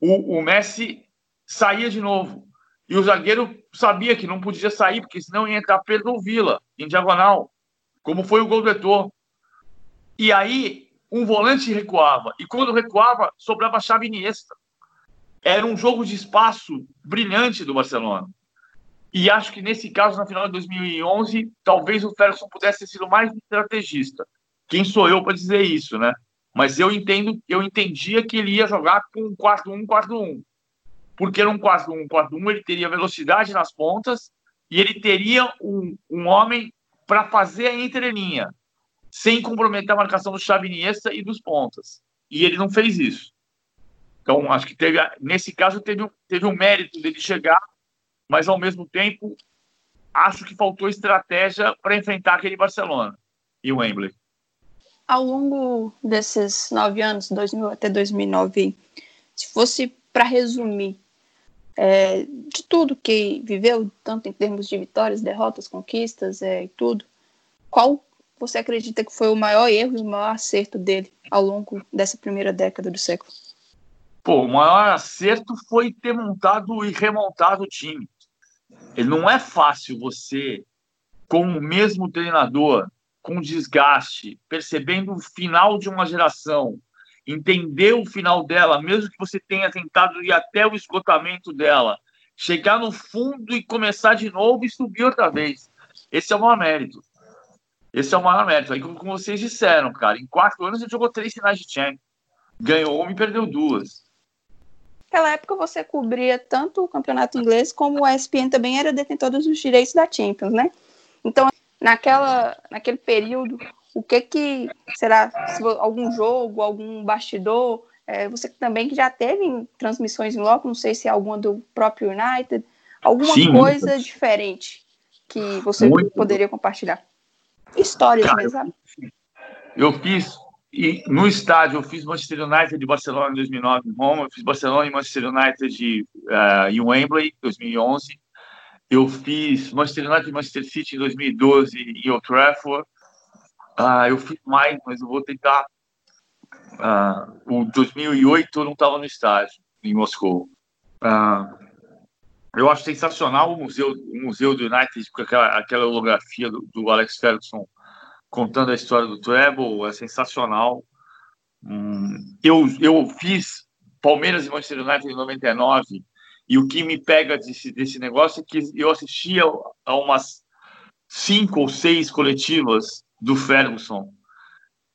Speaker 3: o, o Messi saía de novo. E o zagueiro sabia que não podia sair, porque senão ia entrar Pedro Vila, em diagonal, como foi o gol do Eto'o. E aí, um volante recuava. E quando recuava, sobrava chave Iniesta. Era um jogo de espaço brilhante do Barcelona. E acho que nesse caso, na final de 2011, talvez o Ferguson pudesse ter sido mais estrategista. Quem sou eu para dizer isso, né? Mas eu entendo, eu entendia que ele ia jogar com um 4-1, 4-1. Porque era um 4-1, 4-1, ele teria velocidade nas pontas e ele teria um, um homem para fazer a entrelinha, sem comprometer a marcação do Xavi e dos pontas. E ele não fez isso. Então, acho que teve, nesse caso, teve, teve um mérito dele chegar, mas ao mesmo tempo, acho que faltou estratégia para enfrentar aquele Barcelona e o Wembley.
Speaker 2: Ao longo desses nove anos, 2000 até 2009, se fosse para resumir é, de tudo que viveu, tanto em termos de vitórias, derrotas, conquistas é, e tudo, qual você acredita que foi o maior erro e o maior acerto dele ao longo dessa primeira década do século?
Speaker 3: Pô, o maior acerto foi ter montado e remontado o time. Não é fácil você, com o mesmo treinador, com desgaste, percebendo o final de uma geração, entender o final dela, mesmo que você tenha tentado ir até o esgotamento dela, chegar no fundo e começar de novo e subir outra vez. Esse é o maior mérito. Esse é o maior mérito. Aí, como vocês disseram, cara, em quatro anos ele jogou três finais de Champions. Ganhou uma e perdeu duas.
Speaker 2: Naquela época você cobria tanto o campeonato inglês como a ESPN também era detentor dos direitos da Champions, né? Então, naquela, naquele período, o que que será algum jogo, algum bastidor? É, você também que já teve transmissões em loco, não sei se é alguma do próprio United, alguma Sim, coisa muito. diferente que você muito. poderia compartilhar? Histórias Cara, mesmo,
Speaker 3: Eu fiz e no estádio eu fiz Manchester United de Barcelona em 2009 em Roma, eu fiz Barcelona e Manchester United de, uh, em Wembley em 2011. Eu fiz Manchester United e Manchester City em 2012 em Old Trafford. Uh, eu fiz mais, mas eu vou tentar. Uh, o 2008 eu não estava no estádio em Moscou. Uh, eu acho sensacional o museu, o museu do United com aquela, aquela holografia do, do Alex Ferguson contando a história do Treble, é sensacional. Hum, eu, eu fiz Palmeiras e Manchester United em 99 e o que me pega desse, desse negócio é que eu assistia a umas cinco ou seis coletivas do Ferguson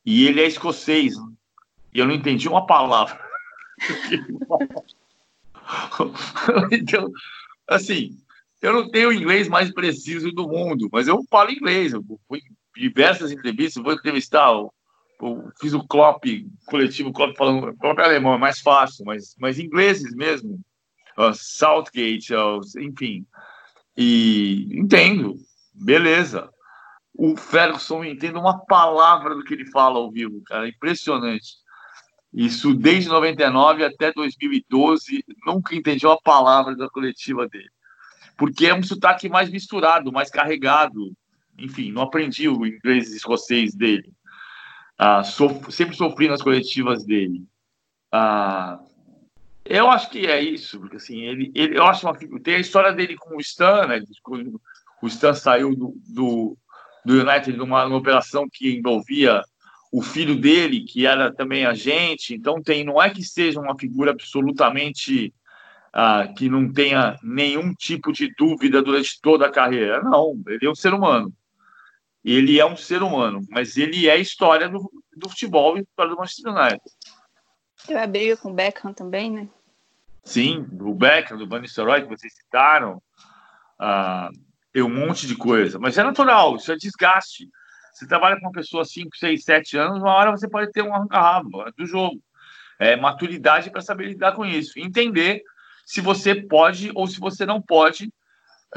Speaker 3: e ele é escocês e eu não entendi uma palavra. então, assim, eu não tenho o inglês mais preciso do mundo, mas eu falo inglês. Eu fui em diversas entrevistas, vou entrevistar, eu fiz o Klopp, coletivo Klopp falando, Klopp é alemão, é mais fácil, mas, mas ingleses mesmo, Southgate, uh, enfim. E entendo, beleza. O Ferguson entende uma palavra do que ele fala ao vivo, cara, impressionante. Isso desde 99 até 2012, nunca entendi uma palavra da coletiva dele. Porque é um sotaque mais misturado, mais carregado. Enfim, não aprendi o inglês escocês dele. Ah, sof sempre sofri nas coletivas dele. Ah, eu acho que é isso, porque assim, ele, ele eu acho uma, tem a história dele com o Stan, né? O Stan saiu do, do, do United numa, numa operação que envolvia o filho dele, que era também agente, então tem, não é que seja uma figura absolutamente uh, que não tenha nenhum tipo de dúvida durante toda a carreira. Não, ele é um ser humano. Ele é um ser humano, mas ele é história do, do futebol e história do Manchester United.
Speaker 2: Teve a briga com o Beckham também, né?
Speaker 3: Sim, o Beckham, do Van Nistelrooy, que vocês citaram. Tem um monte de coisa, mas é natural, isso é desgaste. Você trabalha com uma pessoa 5, 6, 7 anos, uma hora você pode ter um arranca-rabo do jogo. É maturidade para saber lidar com isso. Entender se você pode ou se você não pode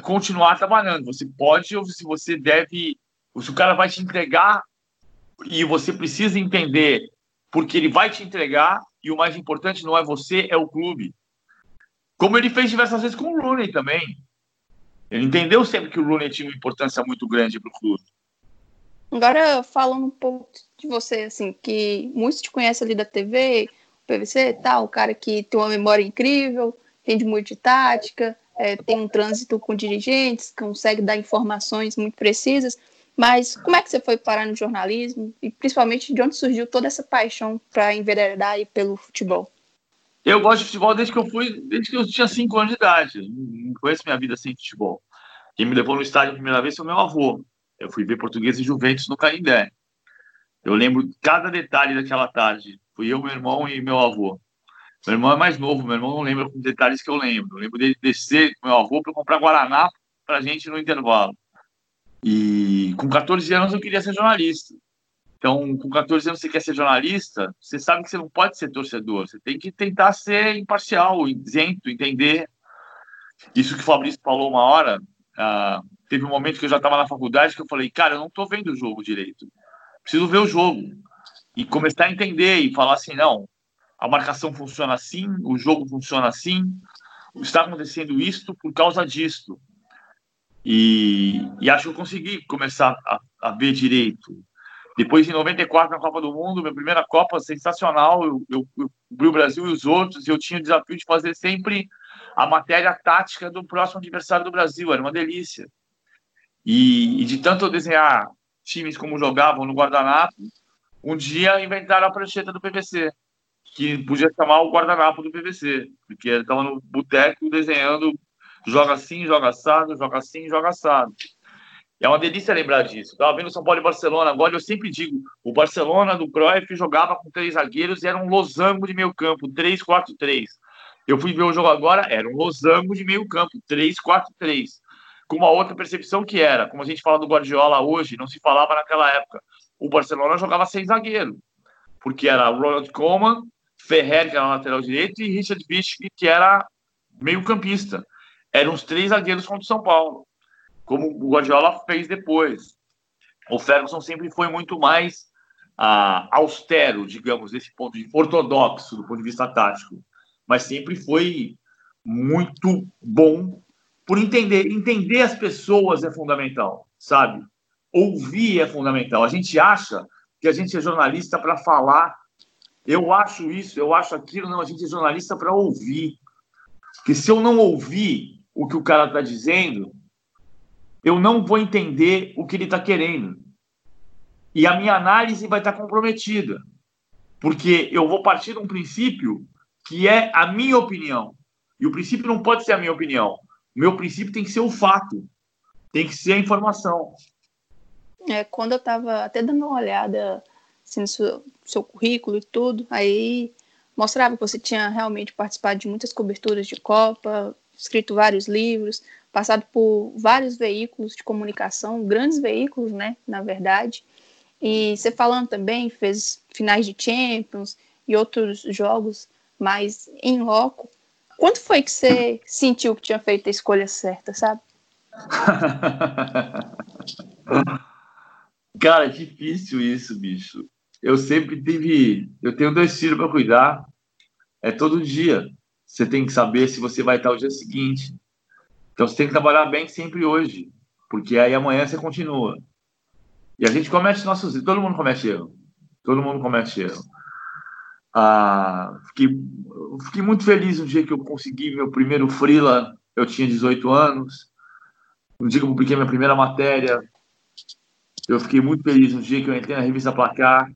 Speaker 3: continuar trabalhando. Você pode ou se você deve. Se o cara vai te entregar e você precisa entender porque ele vai te entregar e o mais importante não é você, é o clube. Como ele fez diversas vezes com o Rooney também. Ele entendeu sempre que o Rooney tinha uma importância muito grande para o clube.
Speaker 2: Agora, falando um pouco de você, assim, que muitos te conhecem ali da TV, PVC tal, o cara que tem uma memória incrível, entende muito de tática, é, tem um trânsito com dirigentes, consegue dar informações muito precisas. Mas como é que você foi parar no jornalismo e principalmente de onde surgiu toda essa paixão para enveredar pelo futebol?
Speaker 3: Eu gosto de futebol desde que eu fui, desde que eu tinha cinco anos de idade. Não conheço minha vida sem futebol. Quem me levou no estádio a primeira vez foi meu avô. Eu fui ver Português e Juventus no Canindé. Eu lembro cada detalhe daquela tarde. Fui eu, meu irmão e meu avô. Meu irmão é mais novo, meu irmão não lembra com detalhes que eu lembro. Eu lembro dele descer com meu avô para comprar Guaraná para gente no intervalo. E com 14 anos eu queria ser jornalista. Então, com 14 anos você quer ser jornalista, você sabe que você não pode ser torcedor. Você tem que tentar ser imparcial, isento, entender. Isso que o Fabrício falou uma hora, ah, teve um momento que eu já estava na faculdade que eu falei, cara, eu não estou vendo o jogo direito. Preciso ver o jogo. e começar a entender e falar assim, não, a marcação funciona assim, o jogo funciona assim, está acontecendo isto por causa disto. E, e acho que eu consegui começar a, a, ver direito. Depois, em 94, na Copa do Mundo, minha primeira Copa sensacional, eu, eu, eu o Brasil e os outros, e eu tinha o desafio de fazer sempre a matéria tática do próximo adversário do Brasil, era uma delícia. E, e de tanto desenhar times como jogavam no guardanapo, um dia inventaram a prancheta do PVC, que podia chamar o guardanapo do PVC, porque ele estava no boteco desenhando joga assim, joga assado, joga assim, joga assado. É uma delícia lembrar disso. Estava vendo São Paulo e Barcelona. Agora eu sempre digo: o Barcelona do Cruyff jogava com três zagueiros e era um losango de meio campo, 3-4-3. Eu fui ver o jogo agora, era um losango de meio campo, 3-4-3. Com uma outra percepção que era, como a gente fala do Guardiola hoje, não se falava naquela época. O Barcelona jogava sem zagueiro, porque era Ronald Koeman, Ferrer, que era lateral direito, e Richard Bisch, que era meio campista. Eram os três zagueiros contra o São Paulo, como o Guardiola fez depois. O Ferguson sempre foi muito mais ah, austero, digamos, desse ponto de ortodoxo do ponto de vista tático mas sempre foi muito bom por entender. Entender as pessoas é fundamental, sabe? Ouvir é fundamental. A gente acha que a gente é jornalista para falar. Eu acho isso, eu acho aquilo. Não, a gente é jornalista para ouvir. Porque se eu não ouvir o que o cara está dizendo, eu não vou entender o que ele está querendo. E a minha análise vai estar tá comprometida. Porque eu vou partir de um princípio que é a minha opinião. E o princípio não pode ser a minha opinião. O meu princípio tem que ser o fato, tem que ser a informação.
Speaker 2: É, quando eu estava até dando uma olhada assim, no seu, seu currículo e tudo, aí mostrava que você tinha realmente participado de muitas coberturas de Copa, escrito vários livros, passado por vários veículos de comunicação, grandes veículos, né, na verdade. E você falando também, fez finais de Champions e outros jogos mas em loco. Quando foi que você sentiu que tinha feito a escolha certa, sabe?
Speaker 3: Cara, é difícil isso, bicho. Eu sempre tive. Eu tenho dois filhos para cuidar. É todo dia. Você tem que saber se você vai estar o dia seguinte. Então você tem que trabalhar bem sempre hoje. Porque aí amanhã você continua. E a gente comete nossos. Todo mundo comete erro. Todo mundo comete erro. Ah, fiquei, fiquei muito feliz no dia que eu consegui meu primeiro freela. Eu tinha 18 anos. No dia que eu publiquei minha primeira matéria, eu fiquei muito feliz no dia que eu entrei na revista Placar.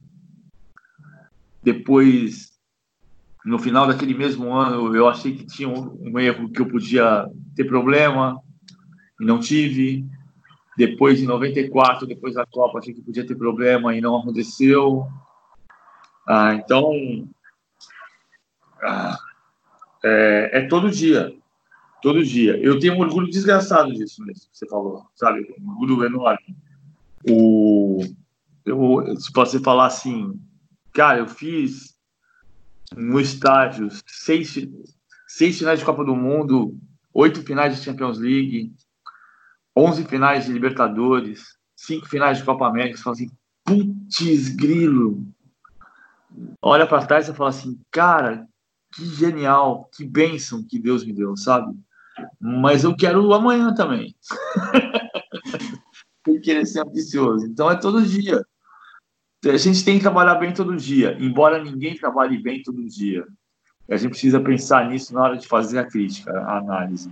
Speaker 3: Depois, no final daquele mesmo ano, eu achei que tinha um, um erro que eu podia ter problema e não tive. Depois, em 94, depois da Copa, achei que podia ter problema e não aconteceu. Ah, então, ah, é, é, todo dia. Todo dia. Eu tenho um orgulho desgraçado disso mesmo, que você falou, sabe? Um orgulho enorme. O, eu, se você falar assim, cara, eu fiz no estádio seis, seis finais de Copa do Mundo, oito finais de Champions League, onze finais de Libertadores, cinco finais de Copa América. Você fala assim, putz, grilo, olha para trás e fala assim, cara, que genial, que bênção que Deus me deu, sabe? Mas eu quero amanhã também. Tem querer ser ambicioso. Então é todo dia. A gente tem que trabalhar bem todo dia, embora ninguém trabalhe bem todo dia. A gente precisa pensar nisso na hora de fazer a crítica, a análise.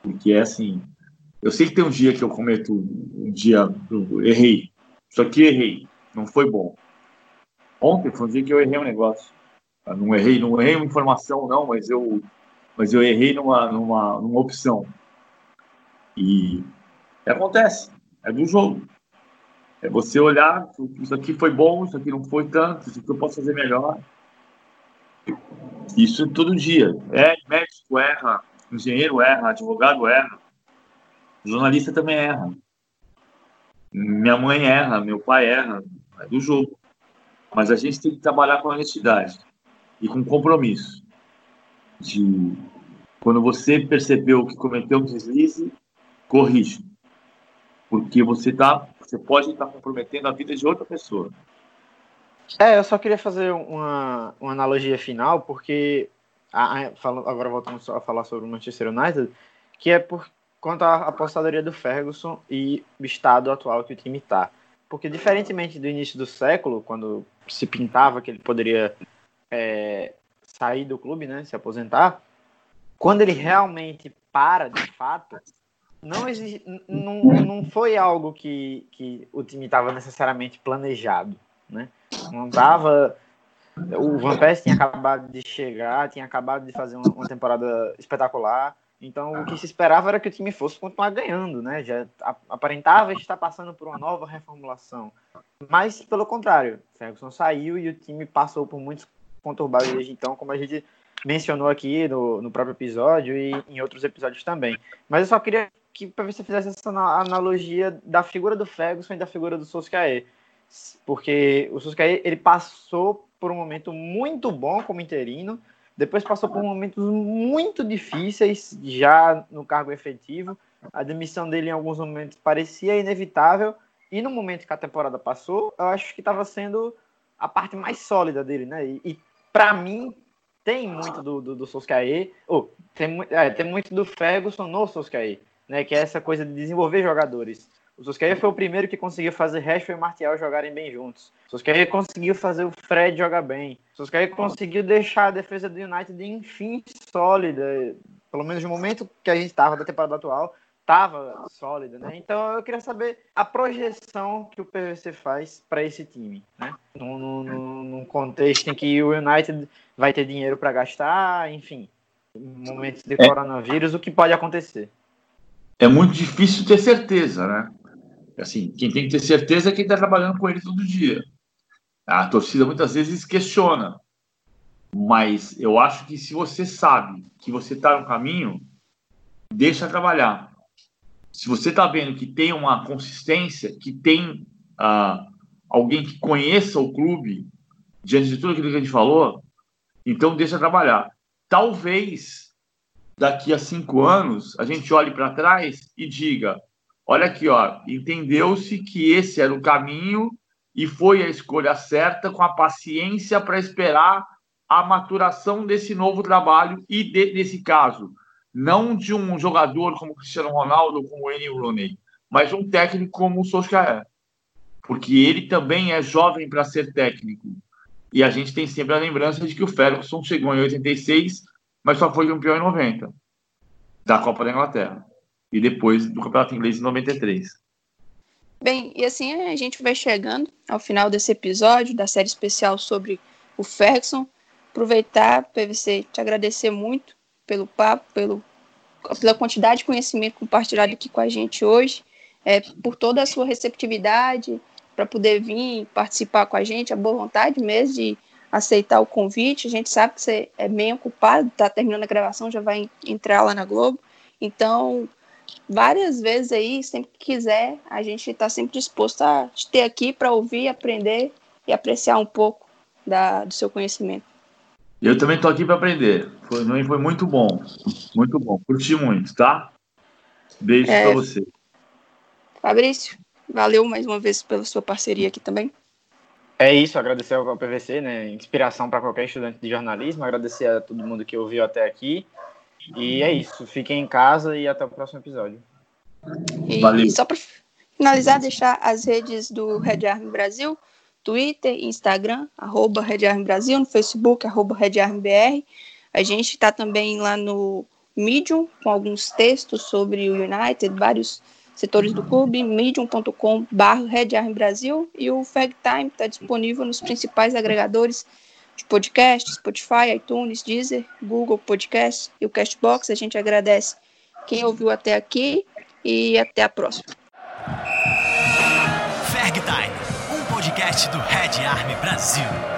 Speaker 3: Porque é assim, eu sei que tem um dia que eu cometo um dia, errei. Isso aqui errei, não foi bom. Ontem foi um dia que eu errei um negócio. Eu não errei, não errei uma informação, não, mas eu, mas eu errei numa, numa, numa opção. E acontece, é do jogo. É você olhar, isso aqui foi bom, isso aqui não foi tanto, isso aqui eu posso fazer melhor. Isso todo dia. É, médico erra, engenheiro erra, advogado erra, jornalista também erra. Minha mãe erra, meu pai erra, é do jogo. Mas a gente tem que trabalhar com honestidade e com compromisso. De quando você percebeu que cometeu um deslize, corrija. Porque você tá, você pode estar comprometendo a vida de outra pessoa.
Speaker 4: É, eu só queria fazer uma, uma analogia final, porque a, a, agora voltamos a falar sobre o Manchester United, que é por quanto à apostadoria do Ferguson e o estado atual que o time está. Porque, diferentemente do início do século, quando se pintava que ele poderia é, sair do clube, né, se aposentar, quando ele realmente para de fato, não, não, não foi algo que, que o time estava necessariamente planejado. Né? Não estava. O Van Persie tinha acabado de chegar, tinha acabado de fazer uma, uma temporada espetacular. Então, o que se esperava era que o time fosse continuar ganhando, né? Já aparentava estar passando por uma nova reformulação. Mas, pelo contrário, Ferguson saiu e o time passou por muitos conturbados desde então, como a gente mencionou aqui no, no próprio episódio e em outros episódios também. Mas eu só queria que para você fizesse essa analogia da figura do Ferguson e da figura do Solskjaer. Porque o Solskjaer, ele passou por um momento muito bom como interino, depois passou por momentos muito difíceis já no cargo efetivo. A demissão dele em alguns momentos parecia inevitável. E no momento que a temporada passou, eu acho que estava sendo a parte mais sólida dele, né? E, e para mim, tem muito do, do, do Solskjaer, ou tem, é, tem muito do Ferguson no Solskjaer, né? Que é essa coisa de desenvolver jogadores. O Solskjaer foi o primeiro que conseguiu fazer Rashford e Martial jogarem bem juntos. O Solskjaer conseguiu fazer o Fred jogar bem. O Solskjaer conseguiu deixar a defesa do United, enfim, sólida. Pelo menos no momento que a gente estava da temporada atual, estava sólida, né? Então eu queria saber a projeção que o PVC faz para esse time, né? Num, num, num, contexto em que o United vai ter dinheiro para gastar, enfim, momentos de é. coronavírus, o que pode acontecer?
Speaker 3: É muito difícil ter certeza, né? Assim, quem tem que ter certeza é quem está trabalhando com ele todo dia. A torcida muitas vezes questiona, mas eu acho que se você sabe que você está no caminho, deixa trabalhar. Se você está vendo que tem uma consistência, que tem uh, alguém que conheça o clube, diante de tudo aquilo que a gente falou, então deixa trabalhar. Talvez daqui a cinco anos a gente olhe para trás e diga: olha aqui, ó, entendeu-se que esse era o caminho e foi a escolha certa com a paciência para esperar a maturação desse novo trabalho e de, nesse caso não de um jogador como Cristiano Ronaldo como Wayne Rooney, mas um técnico como o Solskjaer, porque ele também é jovem para ser técnico. E a gente tem sempre a lembrança de que o Ferguson chegou em 86, mas só foi campeão em 90 da Copa da Inglaterra e depois do Campeonato Inglês em 93.
Speaker 2: Bem, e assim a gente vai chegando ao final desse episódio da série especial sobre o Ferguson. Aproveitar, PVC, te agradecer muito pelo papo, pelo, pela quantidade de conhecimento compartilhado aqui com a gente hoje, é, por toda a sua receptividade para poder vir participar com a gente, a boa vontade mesmo de aceitar o convite. A gente sabe que você é bem ocupado, está terminando a gravação, já vai entrar lá na Globo. Então, várias vezes aí, sempre que quiser, a gente está sempre disposto a te ter aqui para ouvir, aprender e apreciar um pouco da, do seu conhecimento.
Speaker 3: Eu também estou aqui para aprender. Foi, foi muito bom. Muito bom. Curti muito, tá? Beijo é... para você.
Speaker 2: Fabrício, valeu mais uma vez pela sua parceria aqui também.
Speaker 4: É isso, agradecer ao PVC, né? Inspiração para qualquer estudante de jornalismo, agradecer a todo mundo que ouviu até aqui. E é isso, fiquem em casa e até o próximo episódio.
Speaker 2: E, Valeu. só para finalizar, deixar as redes do Red Army Brasil, Twitter, Instagram, arroba Red Army Brasil, no Facebook, arroba Red Army BR. A gente está também lá no Medium, com alguns textos sobre o United, vários setores do clube, medium.com.br Red Army Brasil, e o Fag Time está disponível nos principais agregadores de podcast, Spotify, iTunes, Deezer, Google Podcast e o Castbox. A gente agradece quem ouviu até aqui e até a próxima.
Speaker 5: Ferg Time, um podcast do Red Army Brasil.